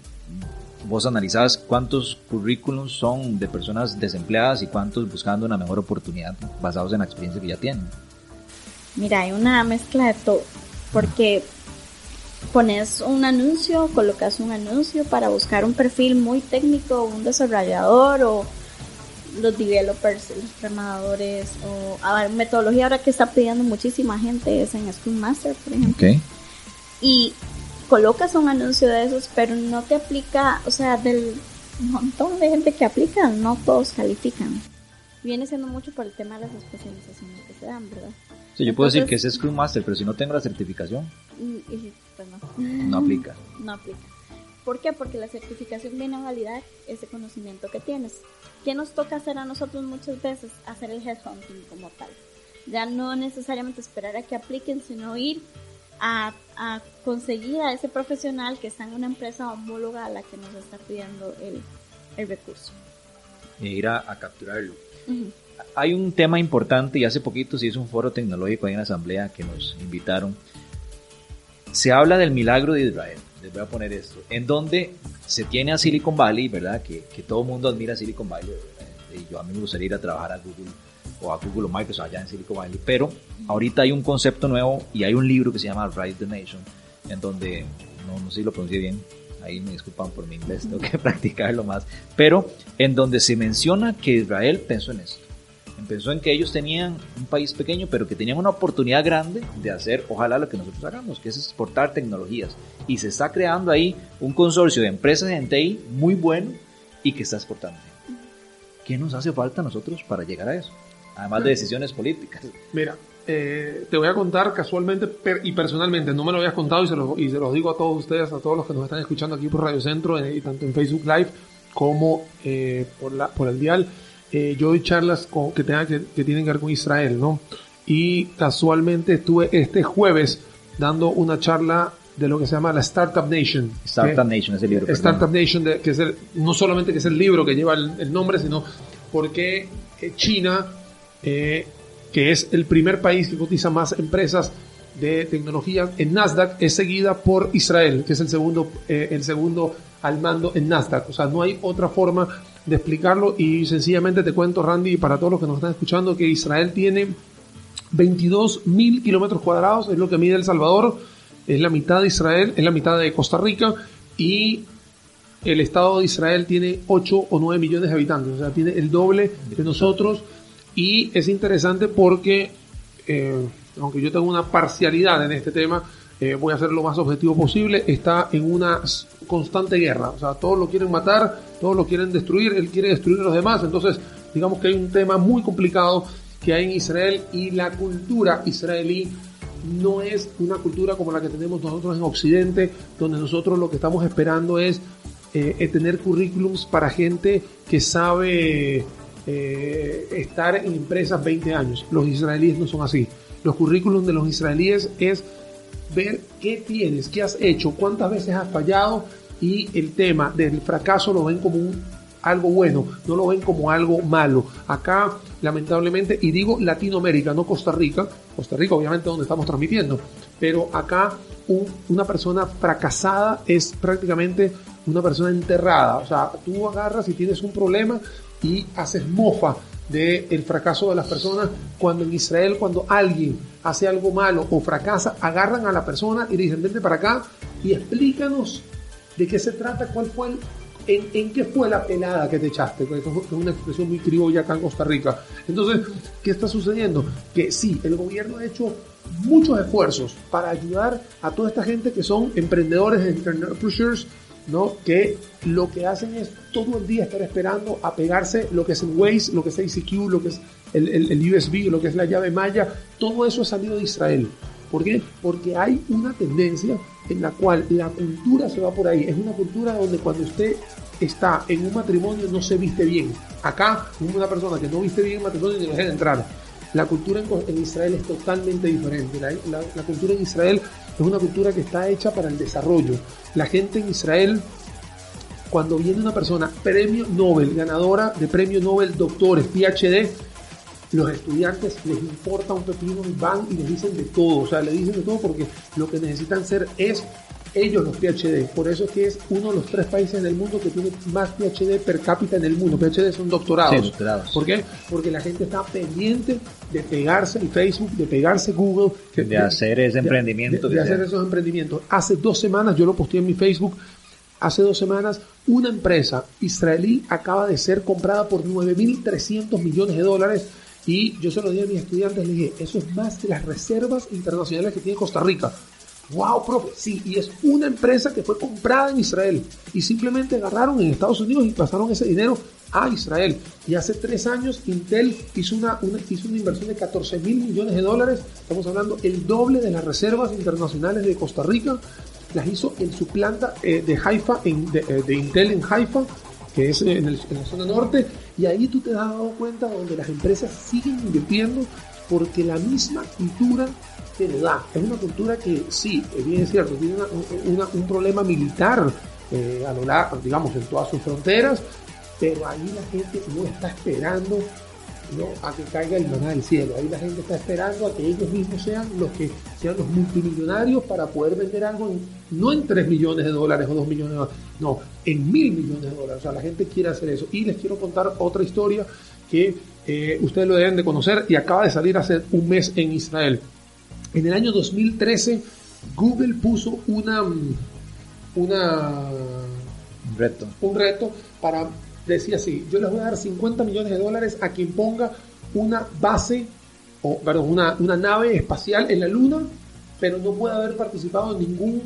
vos analizás cuántos currículums son de personas desempleadas y cuántos buscando una mejor oportunidad basados en la experiencia que ya tienen. Mira, hay una mezcla de todo, porque pones un anuncio, colocas un anuncio para buscar un perfil muy técnico, un desarrollador o los developers, los programadores, o a ver, metodología ahora que está pidiendo muchísima gente es en Scrum Master, por ejemplo. Ok. Y colocas un anuncio de esos, pero no te aplica, o sea, del montón de gente que aplica, no todos califican. Viene siendo mucho por el tema de las especializaciones que se dan, ¿verdad? Sí, yo puedo decir que es Scrum Master, pero si no tengo la certificación, Y, y, pues no. no aplica. no aplica. ¿Por qué? Porque la certificación viene a validar ese conocimiento que tienes. ¿Qué nos toca hacer a nosotros muchas veces? Hacer el headhunting como tal. Ya no necesariamente esperar a que apliquen, sino ir a, a conseguir a ese profesional que está en una empresa homóloga a la que nos está pidiendo el, el recurso. E ir a, a capturarlo. Ujú. Hay un tema importante y hace poquito se hizo un foro tecnológico ahí en la asamblea que nos invitaron. Se habla del milagro de Israel. Les voy a poner esto. En donde se tiene a Silicon Valley, ¿verdad? Que, que todo el mundo admira a Silicon Valley. Y yo a mí me gustaría ir a trabajar a Google o a Google o Microsoft allá en Silicon Valley. Pero ahorita hay un concepto nuevo y hay un libro que se llama Rise the Nation, en donde, no, no sé si lo pronuncié bien, ahí me disculpan por mi inglés, tengo que practicarlo más, pero en donde se menciona que Israel pensó en esto. Pensó en que ellos tenían un país pequeño, pero que tenían una oportunidad grande de hacer, ojalá lo que nosotros hagamos, que es exportar tecnologías. Y se está creando ahí un consorcio de empresas en TI muy bueno y que está exportando. ¿Qué nos hace falta a nosotros para llegar a eso? Además de decisiones políticas. Mira, eh, te voy a contar casualmente per- y personalmente, no me lo habías contado y se lo, y se los digo a todos ustedes, a todos los que nos están escuchando aquí por Radio Centro, eh, y tanto en Facebook Live como eh, por, la, por el dial. Eh, yo doy charlas con- que, tengan que, que tienen que ver con Israel, ¿no? Y casualmente estuve este jueves dando una charla de lo que se llama la Startup Nation. Startup que- Nation es el libro. perdón. Startup Nation, de- que es el- no solamente que es el libro que lleva el, el nombre, sino porque eh, China, eh, que es el primer país que cotiza más empresas de tecnología en Nasdaq, es seguida por Israel, que es el segundo, eh, el segundo al mando en Nasdaq. O sea, no hay otra forma de explicarlo y sencillamente te cuento, Randy, y para todos los que nos están escuchando, que Israel tiene 22 mil kilómetros cuadrados, es lo que mide El Salvador, es la mitad de Israel, es la mitad de Costa Rica y el Estado de Israel tiene 8 o 9 millones de habitantes, o sea, tiene el doble de nosotros y es interesante porque, eh, aunque yo tengo una parcialidad en este tema, eh, voy a ser lo más objetivo posible, está en una constante guerra, o sea, todos lo quieren matar, todos lo quieren destruir, él quiere destruir a los demás, entonces digamos que hay un tema muy complicado que hay en Israel y la cultura israelí no es una cultura como la que tenemos nosotros en Occidente, donde nosotros lo que estamos esperando es eh, eh, tener currículums para gente que sabe eh, estar en empresas 20 años. Los israelíes no son así. Los currículums de los israelíes es ver qué tienes, qué has hecho, cuántas veces has fallado y el tema del fracaso lo ven como algo bueno, no lo ven como algo malo. Acá, lamentablemente, y digo Latinoamérica, no Costa Rica, Costa Rica obviamente donde estamos transmitiendo, pero acá un- una persona fracasada es prácticamente una persona enterrada. O sea, tú agarras y tienes un problema y haces mofa del fracaso de las personas. Cuando en Israel cuando alguien hace algo malo o fracasa agarran a la persona y le dicen vente para acá y explícanos de qué se trata cuál fue en, qué fue la pelada que te echaste es una expresión muy criolla acá en Costa Rica. Entonces ¿qué está sucediendo? que sí, el gobierno ha hecho muchos esfuerzos para ayudar a toda esta gente que son emprendedores entrepreneurs ¿no? Que lo que hacen es todo el día estar esperando a pegarse lo que es el Waze, lo que es ACQ, lo que es el, el- el USB, lo que es la llave Maya, todo eso ha salido de Israel. ¿Por qué? Porque hay una tendencia en la cual la cultura se va por ahí. Es una cultura donde cuando usted está en un matrimonio no se viste bien. Acá, una persona que no viste bien en matrimonio ni lo dejan entrar. La cultura en Israel es totalmente diferente. La, la- la cultura en Israel es una cultura que está hecha para el desarrollo. La gente en Israel, cuando viene una persona premio Nobel, ganadora de premio Nobel, doctores, PhD, los estudiantes les importa un pepino y van y les dicen de todo. O sea, le dicen de todo porque lo que necesitan ser es ellos los PhD. Por eso es que es uno de los tres países del mundo que tiene más PhD per cápita en el mundo. PhD son doctorados. Sí, doctorados. ¿Por qué? Porque la gente está pendiente de pegarse el Facebook, de pegarse Google, que- De hacer ese emprendimiento de, que de hacer esos emprendimientos. Hace dos semanas yo lo posteé en mi Facebook. hace dos semanas, una empresa israelí acaba de ser comprada por 9.300 millones de dólares y yo se lo dije a mis estudiantes, le dije, eso es más de las reservas internacionales que tiene Costa Rica. Wow, profe, sí, y es una empresa que fue comprada en Israel y simplemente agarraron en Estados Unidos y pasaron ese dinero a Israel. Y hace tres años Intel hizo una, hizo una inversión de 14 mil millones de dólares, estamos hablando el doble de las reservas internacionales de Costa Rica, las hizo en su planta eh, de Haifa, eh, de, Intel en Haifa, que es en, en, la zona norte, y ahí tú te has dado cuenta donde las empresas siguen invirtiendo porque la misma cultura Es una cultura que sí, bien es cierto, tiene un problema militar eh, a lo largo, digamos, en todas sus fronteras, pero ahí la gente no está esperando ¿no? a que caiga el maná del cielo. Ahí la gente está esperando a que ellos mismos sean los que sean los multimillonarios para poder vender algo no en 3 millones de dólares o 2 millones de dólares, no, en mil millones de dólares. O sea, la gente quiere hacer eso. Y les quiero contar otra historia que eh, ustedes lo deben de conocer y acaba de salir hace un mes en Israel. En el año 2013, Google puso una, una un reto. un reto para decía así, yo les voy a dar 50 millones de dólares a quien ponga una base, o perdón, una, una nave espacial en la Luna, pero no puede haber participado en ningún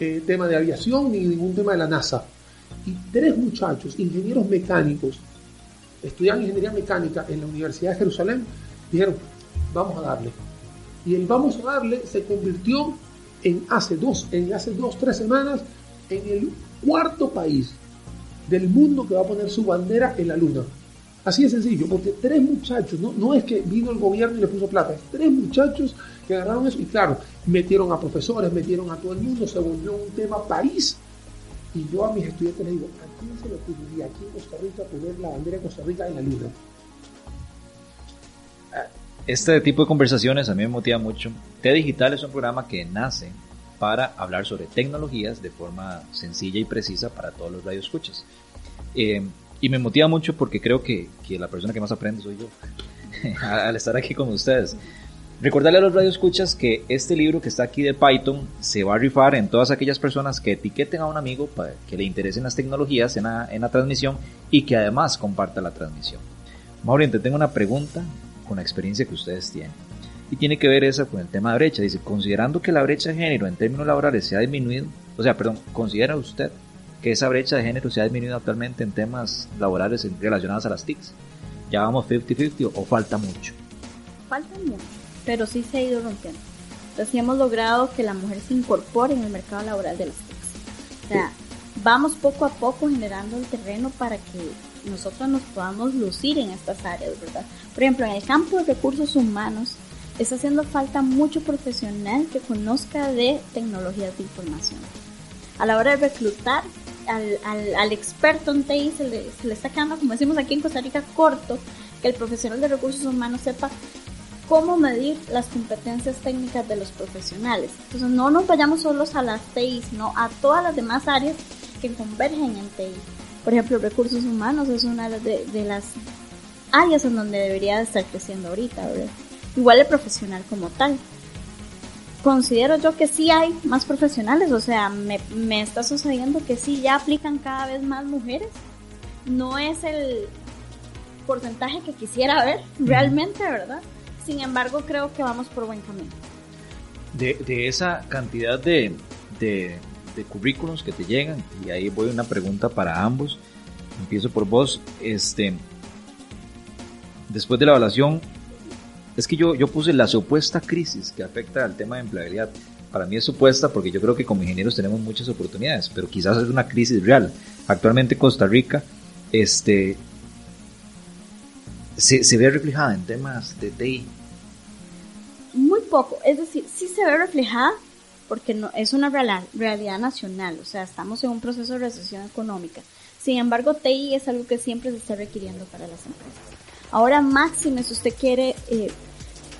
eh, tema de aviación ni ningún tema de la NASA. Y tres muchachos, ingenieros mecánicos, estudian ingeniería mecánica en la Universidad de Jerusalén, dijeron, vamos a darle. Y el vamos a darle se convirtió en hace dos, en hace dos, tres semanas, en el cuarto país del mundo que va a poner su bandera en la luna. Así de sencillo, porque tres muchachos, no, es que vino el gobierno y le puso plata, es tres muchachos que agarraron eso y claro, metieron a profesores, metieron a todo el mundo, se volvió un tema país. Y yo a mis estudiantes les digo, ¿a quién se le ocurriría aquí en Costa Rica poner la bandera de Costa Rica en la luna? Este tipo de conversaciones a mí me motiva mucho. T Digital es un programa que nace para hablar sobre tecnologías de forma sencilla y precisa para todos los radioescuchas. Eh, y me motiva mucho porque creo que, que, la persona que más aprende soy yo al estar aquí con ustedes. Recordarle a los radioescuchas que este libro que está aquí de Python se va a rifar en todas aquellas personas que etiqueten a un amigo para que le interesen las tecnologías en la, en la transmisión y que además comparta la transmisión. Maureen, te tengo una pregunta con la experiencia que ustedes tienen y tiene que ver eso con el tema de brecha. Dice, considerando que la brecha de género en términos laborales se ha disminuido, o sea, perdón, ¿considera usted que esa brecha de género se ha disminuido actualmente en temas laborales relacionados a las TICs? ¿Ya vamos 50-50 o falta mucho? Falta mucho, pero sí se ha ido rompiendo. Entonces hemos logrado que la mujer se incorpore en el mercado laboral de las TICs. O sea, vamos poco a poco generando el terreno para que nosotros nos podamos lucir en estas áreas, ¿verdad? Por ejemplo, en el campo de recursos humanos, está haciendo falta mucho profesional que conozca de tecnologías de información. A la hora de reclutar al, al, experto en TI se le, se le está quedando, como decimos aquí en Costa Rica, corto que el profesional de recursos humanos sepa cómo medir las competencias técnicas de los profesionales. Entonces no nos vayamos solos a las TI, sino a todas las demás áreas que convergen en TI. Por ejemplo, recursos humanos es una de, de las áreas en donde debería estar creciendo ahorita, ¿verdad? igual el profesional como tal. Considero yo que sí hay más profesionales, o sea, me, me está sucediendo que sí ya aplican cada vez más mujeres. No es el porcentaje que quisiera ver realmente, ¿verdad? Sin embargo, creo que vamos por buen camino. De, de esa cantidad de, de, de currículums que te llegan, y ahí voy una pregunta para ambos. Empiezo por vos. Este, después de la evaluación, es que yo, yo puse la supuesta crisis que afecta al tema de empleabilidad. Para mí es supuesta porque yo creo que como ingenieros tenemos muchas oportunidades, pero quizás es una crisis real. Actualmente Costa Rica este, se, se ve reflejada en temas de TI. Muy poco, es decir, sí se ve reflejada porque no, es una realidad nacional, o sea, estamos en un proceso de recesión económica. Sin embargo, TI es algo que siempre se está requiriendo para las empresas. Ahora, máxime, si usted quiere eh,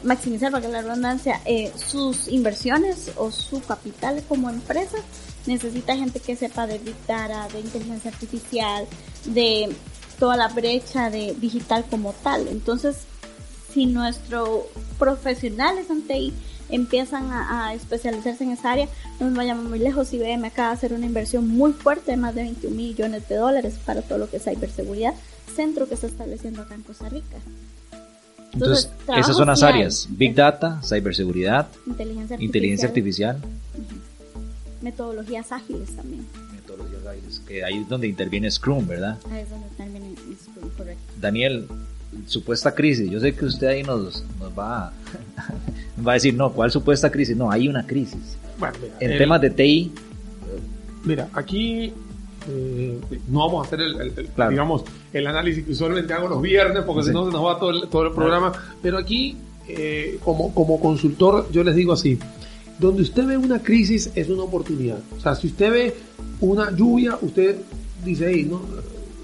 maximizar, para la redundancia, eh, sus inversiones o su capital como empresa, necesita gente que sepa de Big Data, de inteligencia artificial, de toda la brecha de digital como tal. Entonces, si nuestro profesional es ante empiezan a, a especializarse en esa área, no nos vayamos muy lejos, IBM acaba de hacer una inversión muy fuerte de más de 21 millones de dólares para todo lo que es ciberseguridad, centro que está estableciendo acá en Costa Rica. Entonces, esas son las áreas, Big Data, ciberseguridad, Inteligencia artificial, inteligencia artificial, metodologías ágiles también. metodologías ágiles, que ahí es donde interviene Scrum, ¿verdad? Ahí es donde también es correcto. Daniel, supuesta crisis, yo sé que usted ahí nos, nos va, a, va a decir, no, ¿cuál supuesta crisis? No, hay una crisis. Bueno, mira, En el- temas de TI, Mira, aquí eh, no vamos a hacer el, el- el- Claro. digamos, el análisis que usualmente hago los viernes, porque Sí. si no se nos va todo el, todo el programa. Pero aquí, eh, como, como consultor, yo les digo así, donde usted ve una crisis es una oportunidad. O sea, si usted ve una lluvia, usted dice, "Ey, no,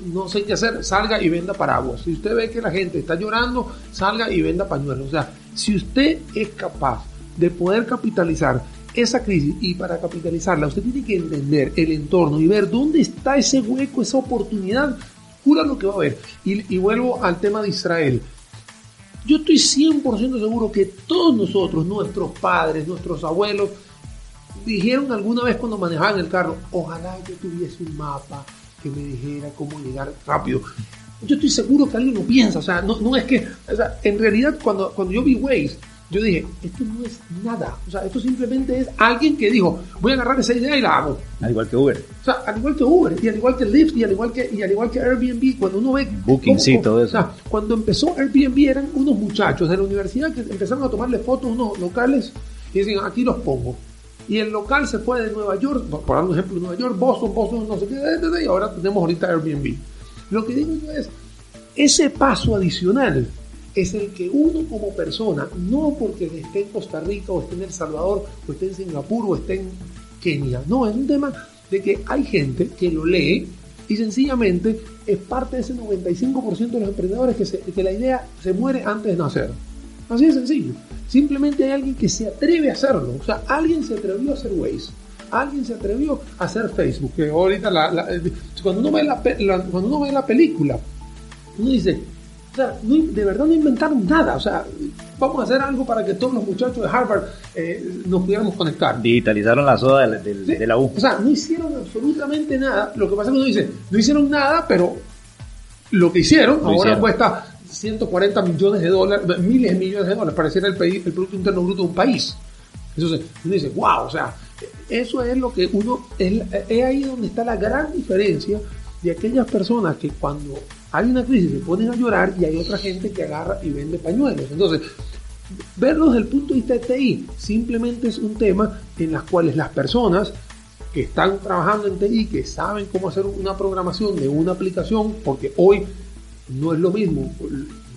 no sé qué hacer, salga y venda paraguas. Si usted ve que la gente está llorando, salga y venda pañuelos. O sea, si usted es capaz de poder capitalizar esa crisis y para capitalizarla usted tiene que entender el entorno y ver dónde está ese hueco, esa oportunidad, jura lo que va a haber. Y, vuelvo al tema de Israel. Yo estoy 100% seguro que todos nosotros, nuestros padres, nuestros abuelos, dijeron alguna vez cuando manejaban el carro, ojalá yo tuviese un mapa que me dijera cómo llegar rápido. Yo estoy seguro que alguien lo piensa, o sea, no, no es que, o sea, en realidad cuando, cuando yo vi Waze, yo dije, esto no es nada, o sea, esto simplemente es alguien que dijo, voy a agarrar esa idea y la hago. al igual que Uber, O sea, al igual que Uber, y al igual que Lyft, y al igual que, y al igual que Airbnb, cuando uno ve... Booking, sí, todo eso. O sea, cuando empezó Airbnb eran unos muchachos de la universidad que empezaron a tomarle fotos a unos locales y decían, aquí los pongo. Y el local se fue de Nueva York, por ejemplo, Nueva York, Boston, Boston, no sé qué, y ahora tenemos ahorita Airbnb. Lo que digo yo es, ese paso adicional es el que uno como persona, no porque esté en Costa Rica o esté en El Salvador o esté en Singapur o esté en Kenia, no, es un tema de que hay gente que lo lee y sencillamente es parte de ese 95% de los emprendedores que, se- que la idea se muere antes de nacer. Así de sencillo. Simplemente hay alguien que se atreve a hacerlo. O sea, alguien se atrevió a hacer Waze. Alguien se atrevió a hacer Facebook. Que ahorita, la- la- eh, cuando, uno ve la, cuando uno ve la película, uno dice, o sea, no- de verdad no inventaron nada. O sea, vamos a hacer algo para que todos los muchachos de Harvard eh, nos pudiéramos conectar. digitalizaron la soda de la, del- Sí. de la U. O sea, no hicieron absolutamente nada. Lo que pasa es que uno dice, no hicieron nada, pero lo que hicieron Lo ahora hicieron. cuesta 140 millones de dólares, miles de millones de dólares, pareciera el, país, el Producto Interno Bruto de un país. Entonces, uno dice, wow, o sea, eso es lo que uno, es, ahí donde está la gran diferencia de aquellas personas que cuando hay una crisis se ponen a llorar y hay otra gente que agarra y vende pañuelos. Entonces, verlo desde el punto de vista de TI simplemente es un tema en las cuales las personas que están trabajando en TI, que saben cómo hacer una programación de una aplicación, porque hoy no es lo mismo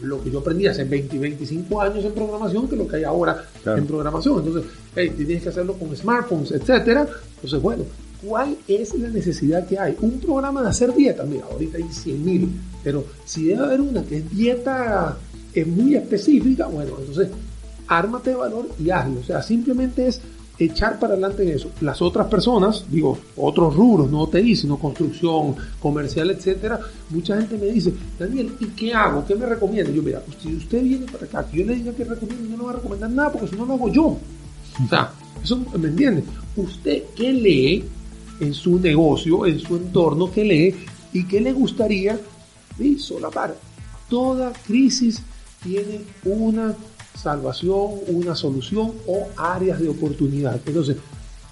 lo que yo aprendí hace 20, 25 años en programación que lo que hay ahora Claro. en programación. Entonces, hey, tienes que hacerlo con smartphones, etcétera. Entonces, bueno, ¿cuál es la necesidad que hay? Un programa de hacer dieta, mira, ahorita hay 100 mil, pero si debe haber una que es dieta es muy específica, bueno, entonces ármate de valor y hazlo. O sea, simplemente es echar para adelante en eso. Las otras personas, digo, otros rubros, no TI, sino construcción, comercial, etcétera, mucha gente me dice, Daniel, ¿y qué hago? ¿Qué me recomienda? Yo, mira, pues, si usted viene para acá, que yo le diga que recomiendo, yo no voy a recomendar nada porque si no lo hago yo. O sea, eso me entiende. ¿Usted qué lee en su negocio, en su entorno, qué lee y qué le gustaría sí, solapar? Toda crisis tiene una salvación, una solución o áreas de oportunidad. Entonces,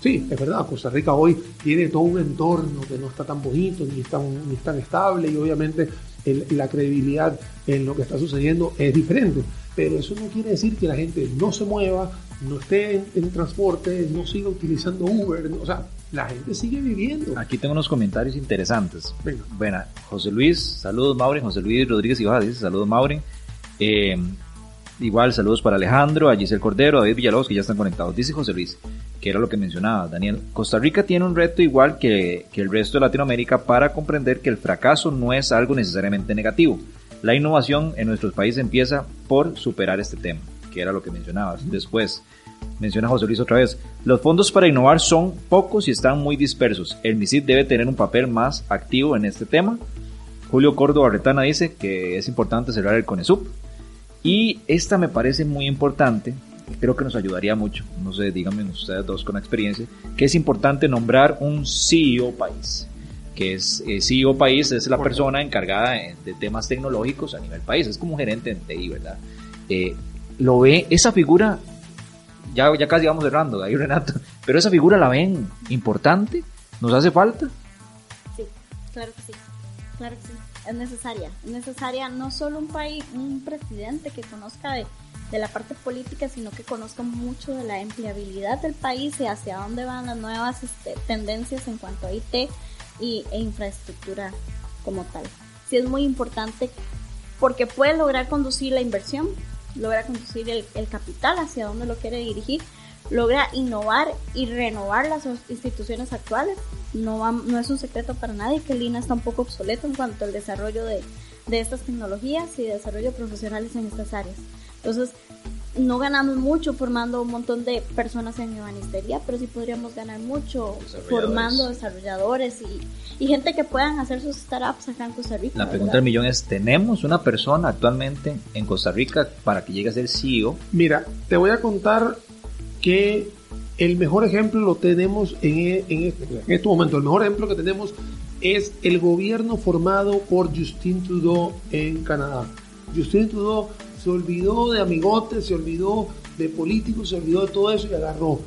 sí, es verdad, Costa Rica hoy tiene todo un entorno que no está tan bonito ni tan, ni tan estable y obviamente el- la credibilidad en lo que está sucediendo es diferente. Pero eso no quiere decir que la gente no se mueva, no esté en, en transporte, no siga utilizando Uber. no- o sea, la gente sigue viviendo. Aquí tengo unos comentarios interesantes. Venga. Bueno, José Luis, saludos Maureen, José Luis Rodríguez Ibaja dice saludos Maureen. Eh, igual saludos para Alejandro, a Giselle Cordero, a David Villalobos que ya están conectados. Dice José Luis, que era lo que mencionaba Daniel, Costa Rica tiene un reto igual que, que el resto de Latinoamérica para comprender que el fracaso no es algo necesariamente negativo. La innovación en nuestros países empieza por superar este tema, que era lo que mencionabas. Después, menciona José Luis otra vez, los fondos para innovar son pocos y están muy dispersos. El MISID debe tener un papel más activo en este tema. Julio Córdoba Retana dice que es importante cerrar el CONESUP. Y esta me parece muy importante creo que nos ayudaría mucho, no sé, díganme ustedes dos con experiencia, que es importante nombrar un CEO país que es eh, CEO país, es la persona encargada de, de, temas tecnológicos a nivel país, es como un gerente en TI, ¿verdad? Eh, lo ve, esa figura, ya, ya casi vamos cerrando, ahí Renato, pero esa figura la ven importante, ¿nos hace falta? Sí, claro que sí, claro que sí, es necesaria, es necesaria no solo un país, un presidente que conozca de, de la parte política, sino que conozca mucho de la empleabilidad del país y hacia dónde van las nuevas este, tendencias en cuanto a IT y, e infraestructura como tal. Sí es muy importante porque puede lograr conducir la inversión, logra conducir el, el capital hacia donde lo quiere dirigir, logra innovar y renovar las instituciones actuales. No, va, no es un secreto para nadie que el INA está un poco obsoleto en cuanto al desarrollo de, de estas tecnologías y desarrollo de profesionales en estas áreas. Entonces, no ganamos mucho formando un montón de personas en ebanistería, pero sí podríamos ganar mucho formando desarrolladores y, y, gente que puedan hacer sus startups acá en Costa Rica. La pregunta del millón es, ¿tenemos una persona actualmente en Costa Rica para que llegue a ser CEO? Mira, te voy a contar que el mejor ejemplo lo tenemos en, en, este, en este momento. El mejor ejemplo que tenemos es el gobierno formado por Justin Trudeau en Canadá. Justin Trudeau se olvidó de amigotes, se olvidó de políticos, se olvidó de todo eso y agarró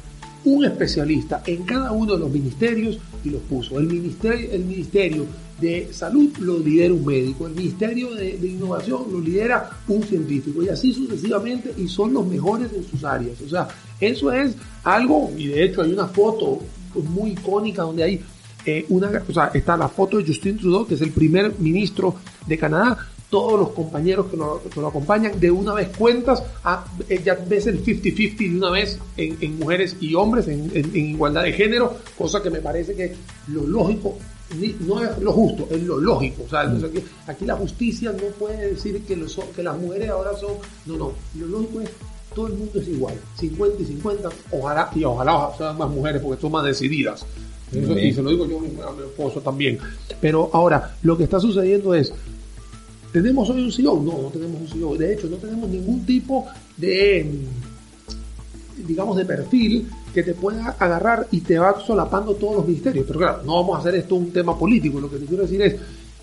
un especialista en cada uno de los ministerios y los puso. El ministerio, el ministerio de salud lo lidera un médico, el ministerio de, de, innovación lo lidera un científico y así sucesivamente y son los mejores en sus áreas. O sea, eso es algo, y de hecho hay una foto muy icónica donde hay eh, una, o sea, está la foto de Justin Trudeau, que es el primer ministro de Canadá, todos los compañeros que lo, que lo, acompañan, de una vez cuentas, a, ya ves el 50-50 de una vez en, en, mujeres y hombres, en, en, en, igualdad de género, cosa que me parece que lo lógico, no es lo justo, es lo lógico. O sea, mm. aquí, aquí, la justicia no puede decir que, los, que las mujeres ahora son, no, no, lo lógico es todo el mundo es igual, 50 y 50, ojalá, y ojalá sean más mujeres porque son más decididas. Eso, y se lo digo yo a mi, a mi esposo también. Pero ahora, lo que está sucediendo es, ¿Tenemos hoy un CEO? No, no tenemos un CEO. De hecho, no tenemos ningún tipo de, digamos, de perfil que te pueda agarrar y te va solapando todos los ministerios. Pero claro, no vamos a hacer esto un tema político. Lo que te quiero decir es,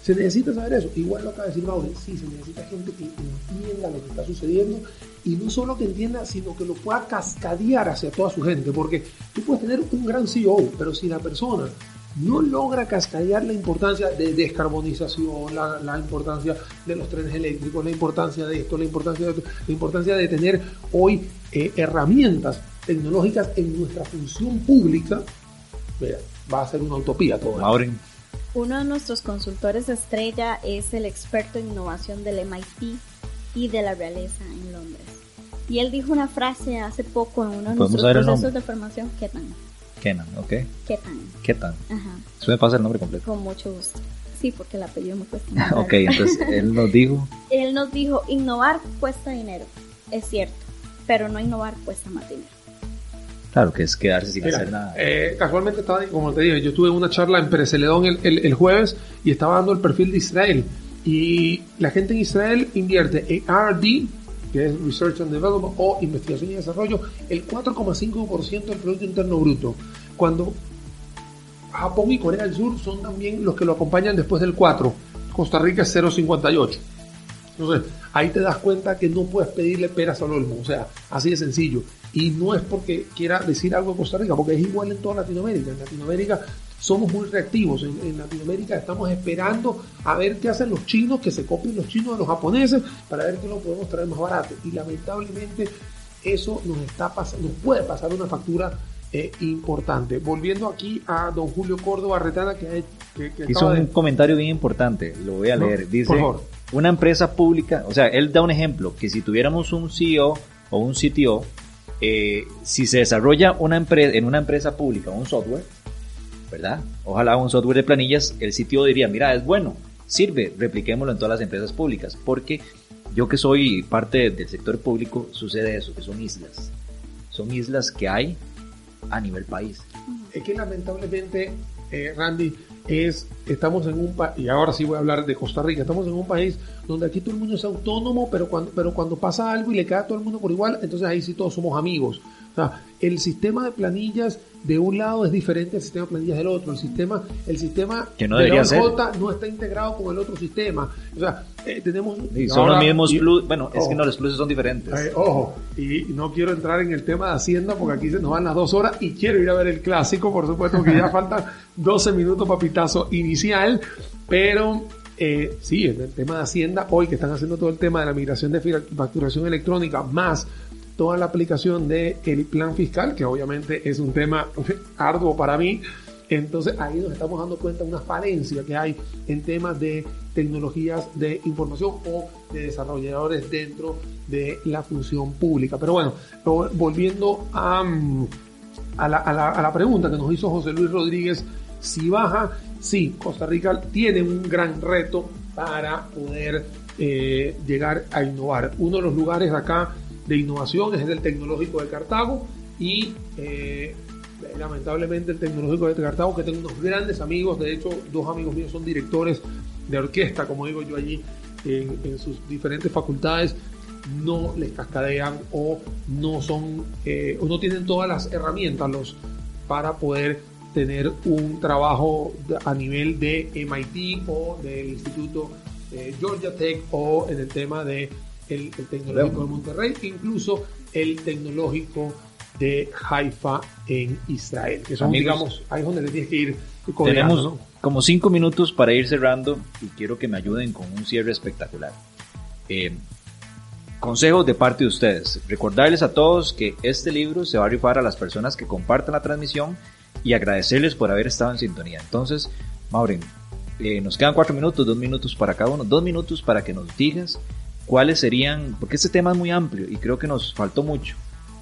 se necesita saber eso. Igual lo acaba de decir Mauri, sí, se necesita gente que entienda lo que está sucediendo y no solo que entienda, sino que lo pueda cascadear hacia toda su gente. Porque tú puedes tener un gran CEO, pero si la persona no logra cascadear la importancia de descarbonización, la, la, importancia de los trenes eléctricos, la importancia de esto, la importancia de, la importancia de tener hoy eh, herramientas tecnológicas en nuestra función pública, mira, va a ser una utopía todo. Maureen. Uno de nuestros consultores estrella es el experto en innovación del MIT y de la realeza en Londres. Y él dijo una frase hace poco en uno de nuestros procesos de formación, ¿qué tan? Kenan, ¿ok? Ketan. Ketan. Ajá. ¿Eso me pasa el nombre completo? Con mucho gusto. Sí, porque el apellido me cuesta. ok, entonces él nos dijo. él nos dijo, innovar cuesta dinero, es cierto, pero no innovar cuesta más dinero. Claro, que es quedarse sin Mira, hacer nada. Eh, casualmente estaba, como te dije, yo tuve una charla en Pereceledón el, el, el, jueves y estaba dando el perfil de Israel. Y la gente en Israel invierte en RD, que es Research and Development o Investigación y Desarrollo, el 4,5% del Producto Interno Bruto. Cuando Japón y Corea del Sur son también los que lo acompañan después del 4. Costa Rica es 0,58. Entonces, ahí te das cuenta que no puedes pedirle peras al olmo. O sea, así de sencillo. Y no es porque quiera decir algo de Costa Rica, porque es igual en toda Latinoamérica. En Latinoamérica somos muy reactivos. En, en, Latinoamérica estamos esperando a ver qué hacen los chinos, que se copien los chinos de los japoneses, para ver qué lo podemos traer más barato. Y lamentablemente eso nos está pasando, nos puede pasar una factura eh, importante. Volviendo aquí a don Julio Córdoba Retana, que, que, que hizo un comentario bien importante, lo voy a leer. Dice, una empresa pública, o sea, él da un ejemplo, que si tuviéramos un CEO o un CTO, eh, si se desarrolla una empresa, en una empresa pública un software, ¿verdad? Ojalá un software de planillas, el sitio diría, mira, es bueno, sirve, repliquémoslo en todas las empresas públicas, porque yo que soy parte del sector público, sucede eso, que son islas. Son islas que hay a nivel país. Es que lamentablemente, eh, Randy, es, estamos en un país, y ahora sí voy a hablar de Costa Rica, estamos en un país donde aquí todo el mundo es autónomo, pero cuando, pero cuando pasa algo y le cae a todo el mundo por igual, entonces ahí sí todos somos amigos. O sea, el sistema de planillas de un lado es diferente al sistema de planillas del otro. El sistema, el sistema Que no de debería la ser. OJ no está integrado con el otro sistema. O sea, eh, tenemos... Y son ahora- los mismos y- plus. Bueno, es que no, los pluses son diferentes. eh, ojo, y no quiero entrar en el tema de Hacienda porque aquí se nos van las dos horas y quiero ir a ver el clásico, por supuesto que ya faltan 12 minutos para pitazo inicial, pero eh, sí, en el tema de Hacienda, hoy que están haciendo todo el tema de la migración de facturación electrónica, más toda la aplicación del plan fiscal, que obviamente es un tema arduo para mí, entonces ahí nos estamos dando cuenta de una falencia que hay en temas de tecnologías de información o de desarrolladores dentro de la función pública. Pero bueno, volviendo a, a, la, a la- a la pregunta que nos hizo José Luis Rodríguez, si baja, sí, Costa Rica tiene un gran reto para poder eh, llegar a innovar. Uno de los lugares acá de innovación es el Tecnológico de Cartago y eh, lamentablemente el Tecnológico de Cartago, que tengo unos grandes amigos, de hecho dos amigos míos son directores de orquesta, como digo yo allí, en, sus diferentes facultades, no les cascadean o no son, eh, o no tienen todas las herramientas los, para poder tener un trabajo a nivel de MIT o del Instituto eh, Georgia Tech o en el tema de el, el tecnológico de Monterrey, incluso el tecnológico de Haifa en Israel, que son, Amigos, digamos, ahí es donde le tienes que ir codeando, Tenemos ¿no? como cinco minutos para ir cerrando y quiero que me ayuden con un cierre espectacular. Eh, consejos de parte de ustedes. Recordarles a todos que este libro se va a rifar a las personas que compartan la transmisión y agradecerles por haber estado en sintonía. Entonces, Maureen, eh, nos quedan cuatro minutos, dos minutos para cada uno, dos minutos para que nos digas cuáles serían, porque este tema es muy amplio y creo que nos faltó mucho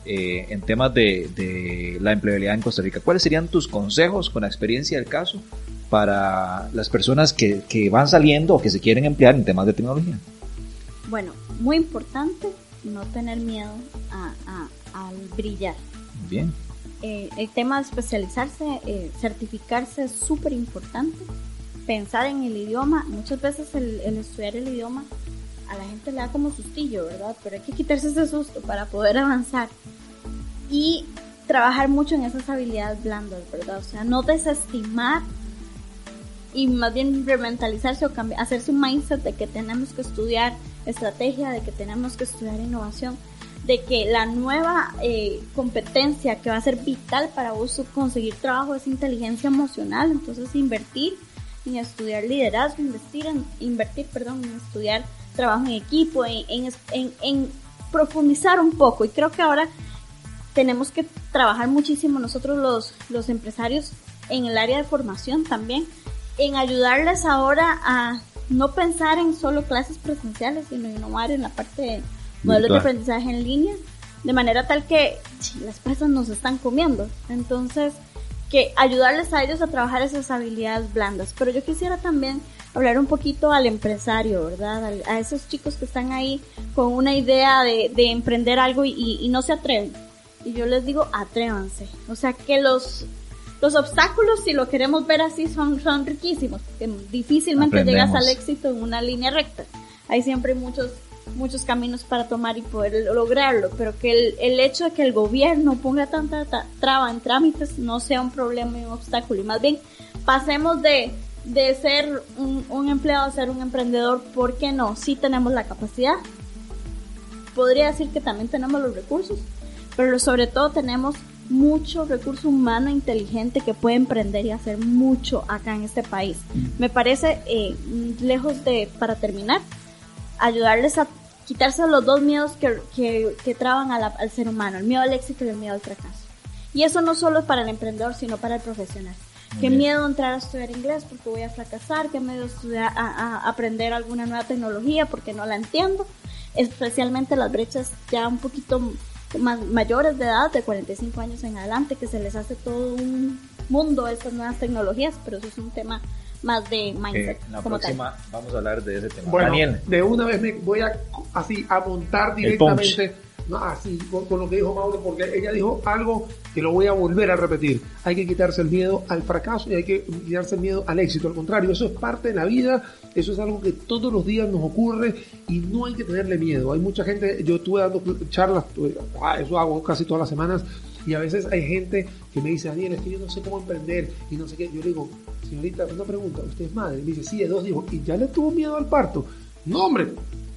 eh, en temas de, de la empleabilidad en Costa Rica. ¿Cuáles serían tus consejos con la experiencia del caso para las personas que, que van saliendo o que se quieren emplear en temas de tecnología? Bueno, muy importante no tener miedo a, a- al brillar. Bien. Eh, el tema de especializarse, eh, certificarse es súper importante. Pensar en el idioma, muchas veces el, el estudiar el idioma a la gente le da como sustillo, ¿verdad? Pero hay que quitarse ese susto para poder avanzar. Y trabajar mucho en esas habilidades blandas, ¿verdad? O sea, no desestimar y más bien rementalizarse o cambiar, hacerse un mindset de que tenemos que estudiar estrategia, de que tenemos que estudiar innovación, de que la nueva eh, competencia que va a ser vital para vos conseguir trabajo es inteligencia emocional, entonces invertir en estudiar liderazgo, investir en, invertir, perdón, en estudiar trabajo en equipo, en, en, en- profundizar un poco y creo que ahora tenemos que trabajar muchísimo nosotros los, los empresarios en el área de formación también, en ayudarles ahora a no pensar en solo clases presenciales, sino innovar en la parte de modelos de Virtual. aprendizaje en línea, de manera tal que las presas nos están comiendo. Entonces, que ayudarles a ellos a trabajar esas habilidades blandas. Pero yo quisiera también hablar un poquito al empresario, ¿verdad? A esos chicos que están ahí con una idea de, de emprender algo y, y- y no se atreven. Y yo les digo, atrévanse. O sea, que los, los obstáculos, si lo queremos ver así, son, son riquísimos. porque difícilmente llegas al éxito en una línea recta. Hay siempre muchos muchos caminos para tomar y poder lograrlo, pero que el, el hecho de que el gobierno ponga tanta ta- traba en trámites no sea un problema y un obstáculo, y más bien pasemos de, de ser un, un empleado a ser un emprendedor, ¿por qué no? Sí tenemos la capacidad, podría decir que también tenemos los recursos, pero sobre todo tenemos mucho recurso humano inteligente que puede emprender y hacer mucho acá en este país. Me parece, eh, lejos de, para terminar, ayudarles a quitarse los dos miedos que, que, que traban a la- al ser humano, el miedo al éxito y el miedo al fracaso. Y eso no solo es para el emprendedor, sino para el profesional. Qué bien. miedo entrar a estudiar inglés porque voy a fracasar, qué miedo estudiar, a, a aprender alguna nueva tecnología porque no la entiendo, especialmente las brechas ya un poquito más mayores de edad, de 45 años en adelante, que se les hace todo un mundo estas nuevas tecnologías, pero eso es un tema más de mindset. la como tal. próxima vamos a hablar de ese tema. Bueno, Daniel, de una vez me voy a así a montar El punch. directamente no, así, con, lo que dijo Mauro, porque ella dijo algo que lo voy a volver a repetir. Hay que quitarse el miedo al fracaso y hay que quitarse el miedo al éxito. Al contrario, eso es parte de la vida, eso es algo que todos los días nos ocurre y no hay que tenerle miedo. Hay mucha gente, yo estuve dando charlas, ah, eso hago casi todas las semanas, y a veces hay gente que me dice, Daniel, es que yo no sé cómo emprender y no sé qué. Yo le digo, señorita, una pregunta, ¿usted es madre? Y me dice, sí, de dos hijos. ¿Y ya le tuvo miedo al parto? No, hombre,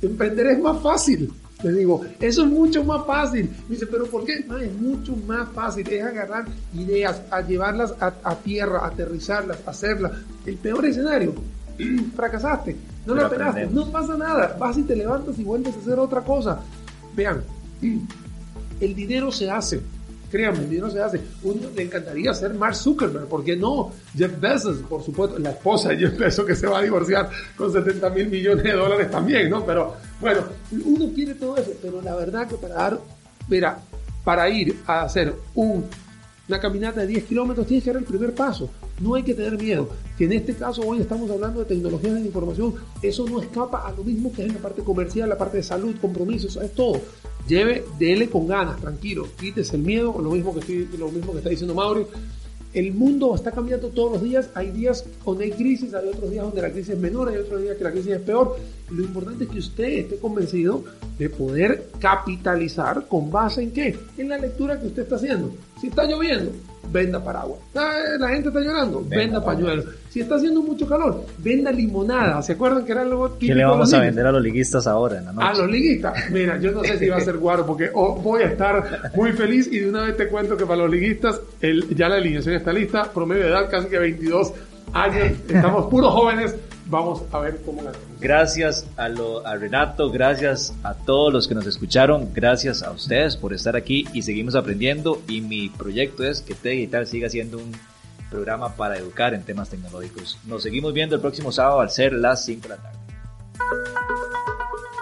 emprender es más fácil. Le digo, eso es mucho más fácil. Me dice, ¿pero por qué? Es mucho más fácil. Es agarrar ideas, a llevarlas a, a tierra, aterrizarlas, hacerlas. El peor escenario, fracasaste, no lo pegaste, no pasa nada. Vas y te levantas y vuelves a hacer otra cosa. Vean, el dinero se hace. Créanme, dinero se hace. Uno le encantaría ser Mark Zuckerberg, ¿por qué no? Jeff Bezos, por supuesto, la esposa de Jeff Bezos que se va a divorciar con 70 mil millones de dólares también, ¿no? Pero bueno, uno quiere todo eso, pero la verdad que para dar, mira, para ir a hacer un, una caminata de 10 kilómetros tienes que dar el primer paso. No hay que tener miedo. Que en este caso hoy estamos hablando de tecnologías de información, eso no escapa a lo mismo que es la parte comercial, la parte de salud, compromisos, es todo. Lleve, dele con ganas, tranquilo, quítese el miedo, lo mismo que, estoy, lo mismo que está diciendo Mauri. El mundo está cambiando todos los días, hay días donde hay crisis, hay otros días donde la crisis es menor, hay otros días que la crisis es peor. Lo importante es que usted esté convencido de poder capitalizar con base en qué? En la lectura que usted está haciendo. Si está lloviendo, venda paraguas. La gente está llorando, venda, venda pañuelos. Si está haciendo mucho calor, venda limonada. ¿Se acuerdan que era algo? ¿Qué le vamos a vender a los liguistas ahora en la noche? A los liguistas. Mira, yo no sé si va a ser guaro porque voy a estar muy feliz y de una vez te cuento que para los liguistas el, ya la alineación está lista. Promedio de edad casi que 22 años. Estamos puros jóvenes. Vamos a ver cómo la Gracias a, lo, a Renato, gracias a todos los que nos escucharon, gracias a ustedes por estar aquí y seguimos aprendiendo. Y mi proyecto es que T Digital siga siendo un programa para educar en temas tecnológicos. Nos seguimos viendo el próximo sábado al ser las 5 de la tarde.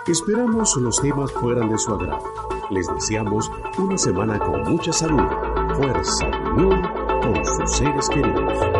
Esperamos los temas fueran de su agrado. Les deseamos una semana con mucha salud, fuerza y unión con sus seres queridos.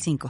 85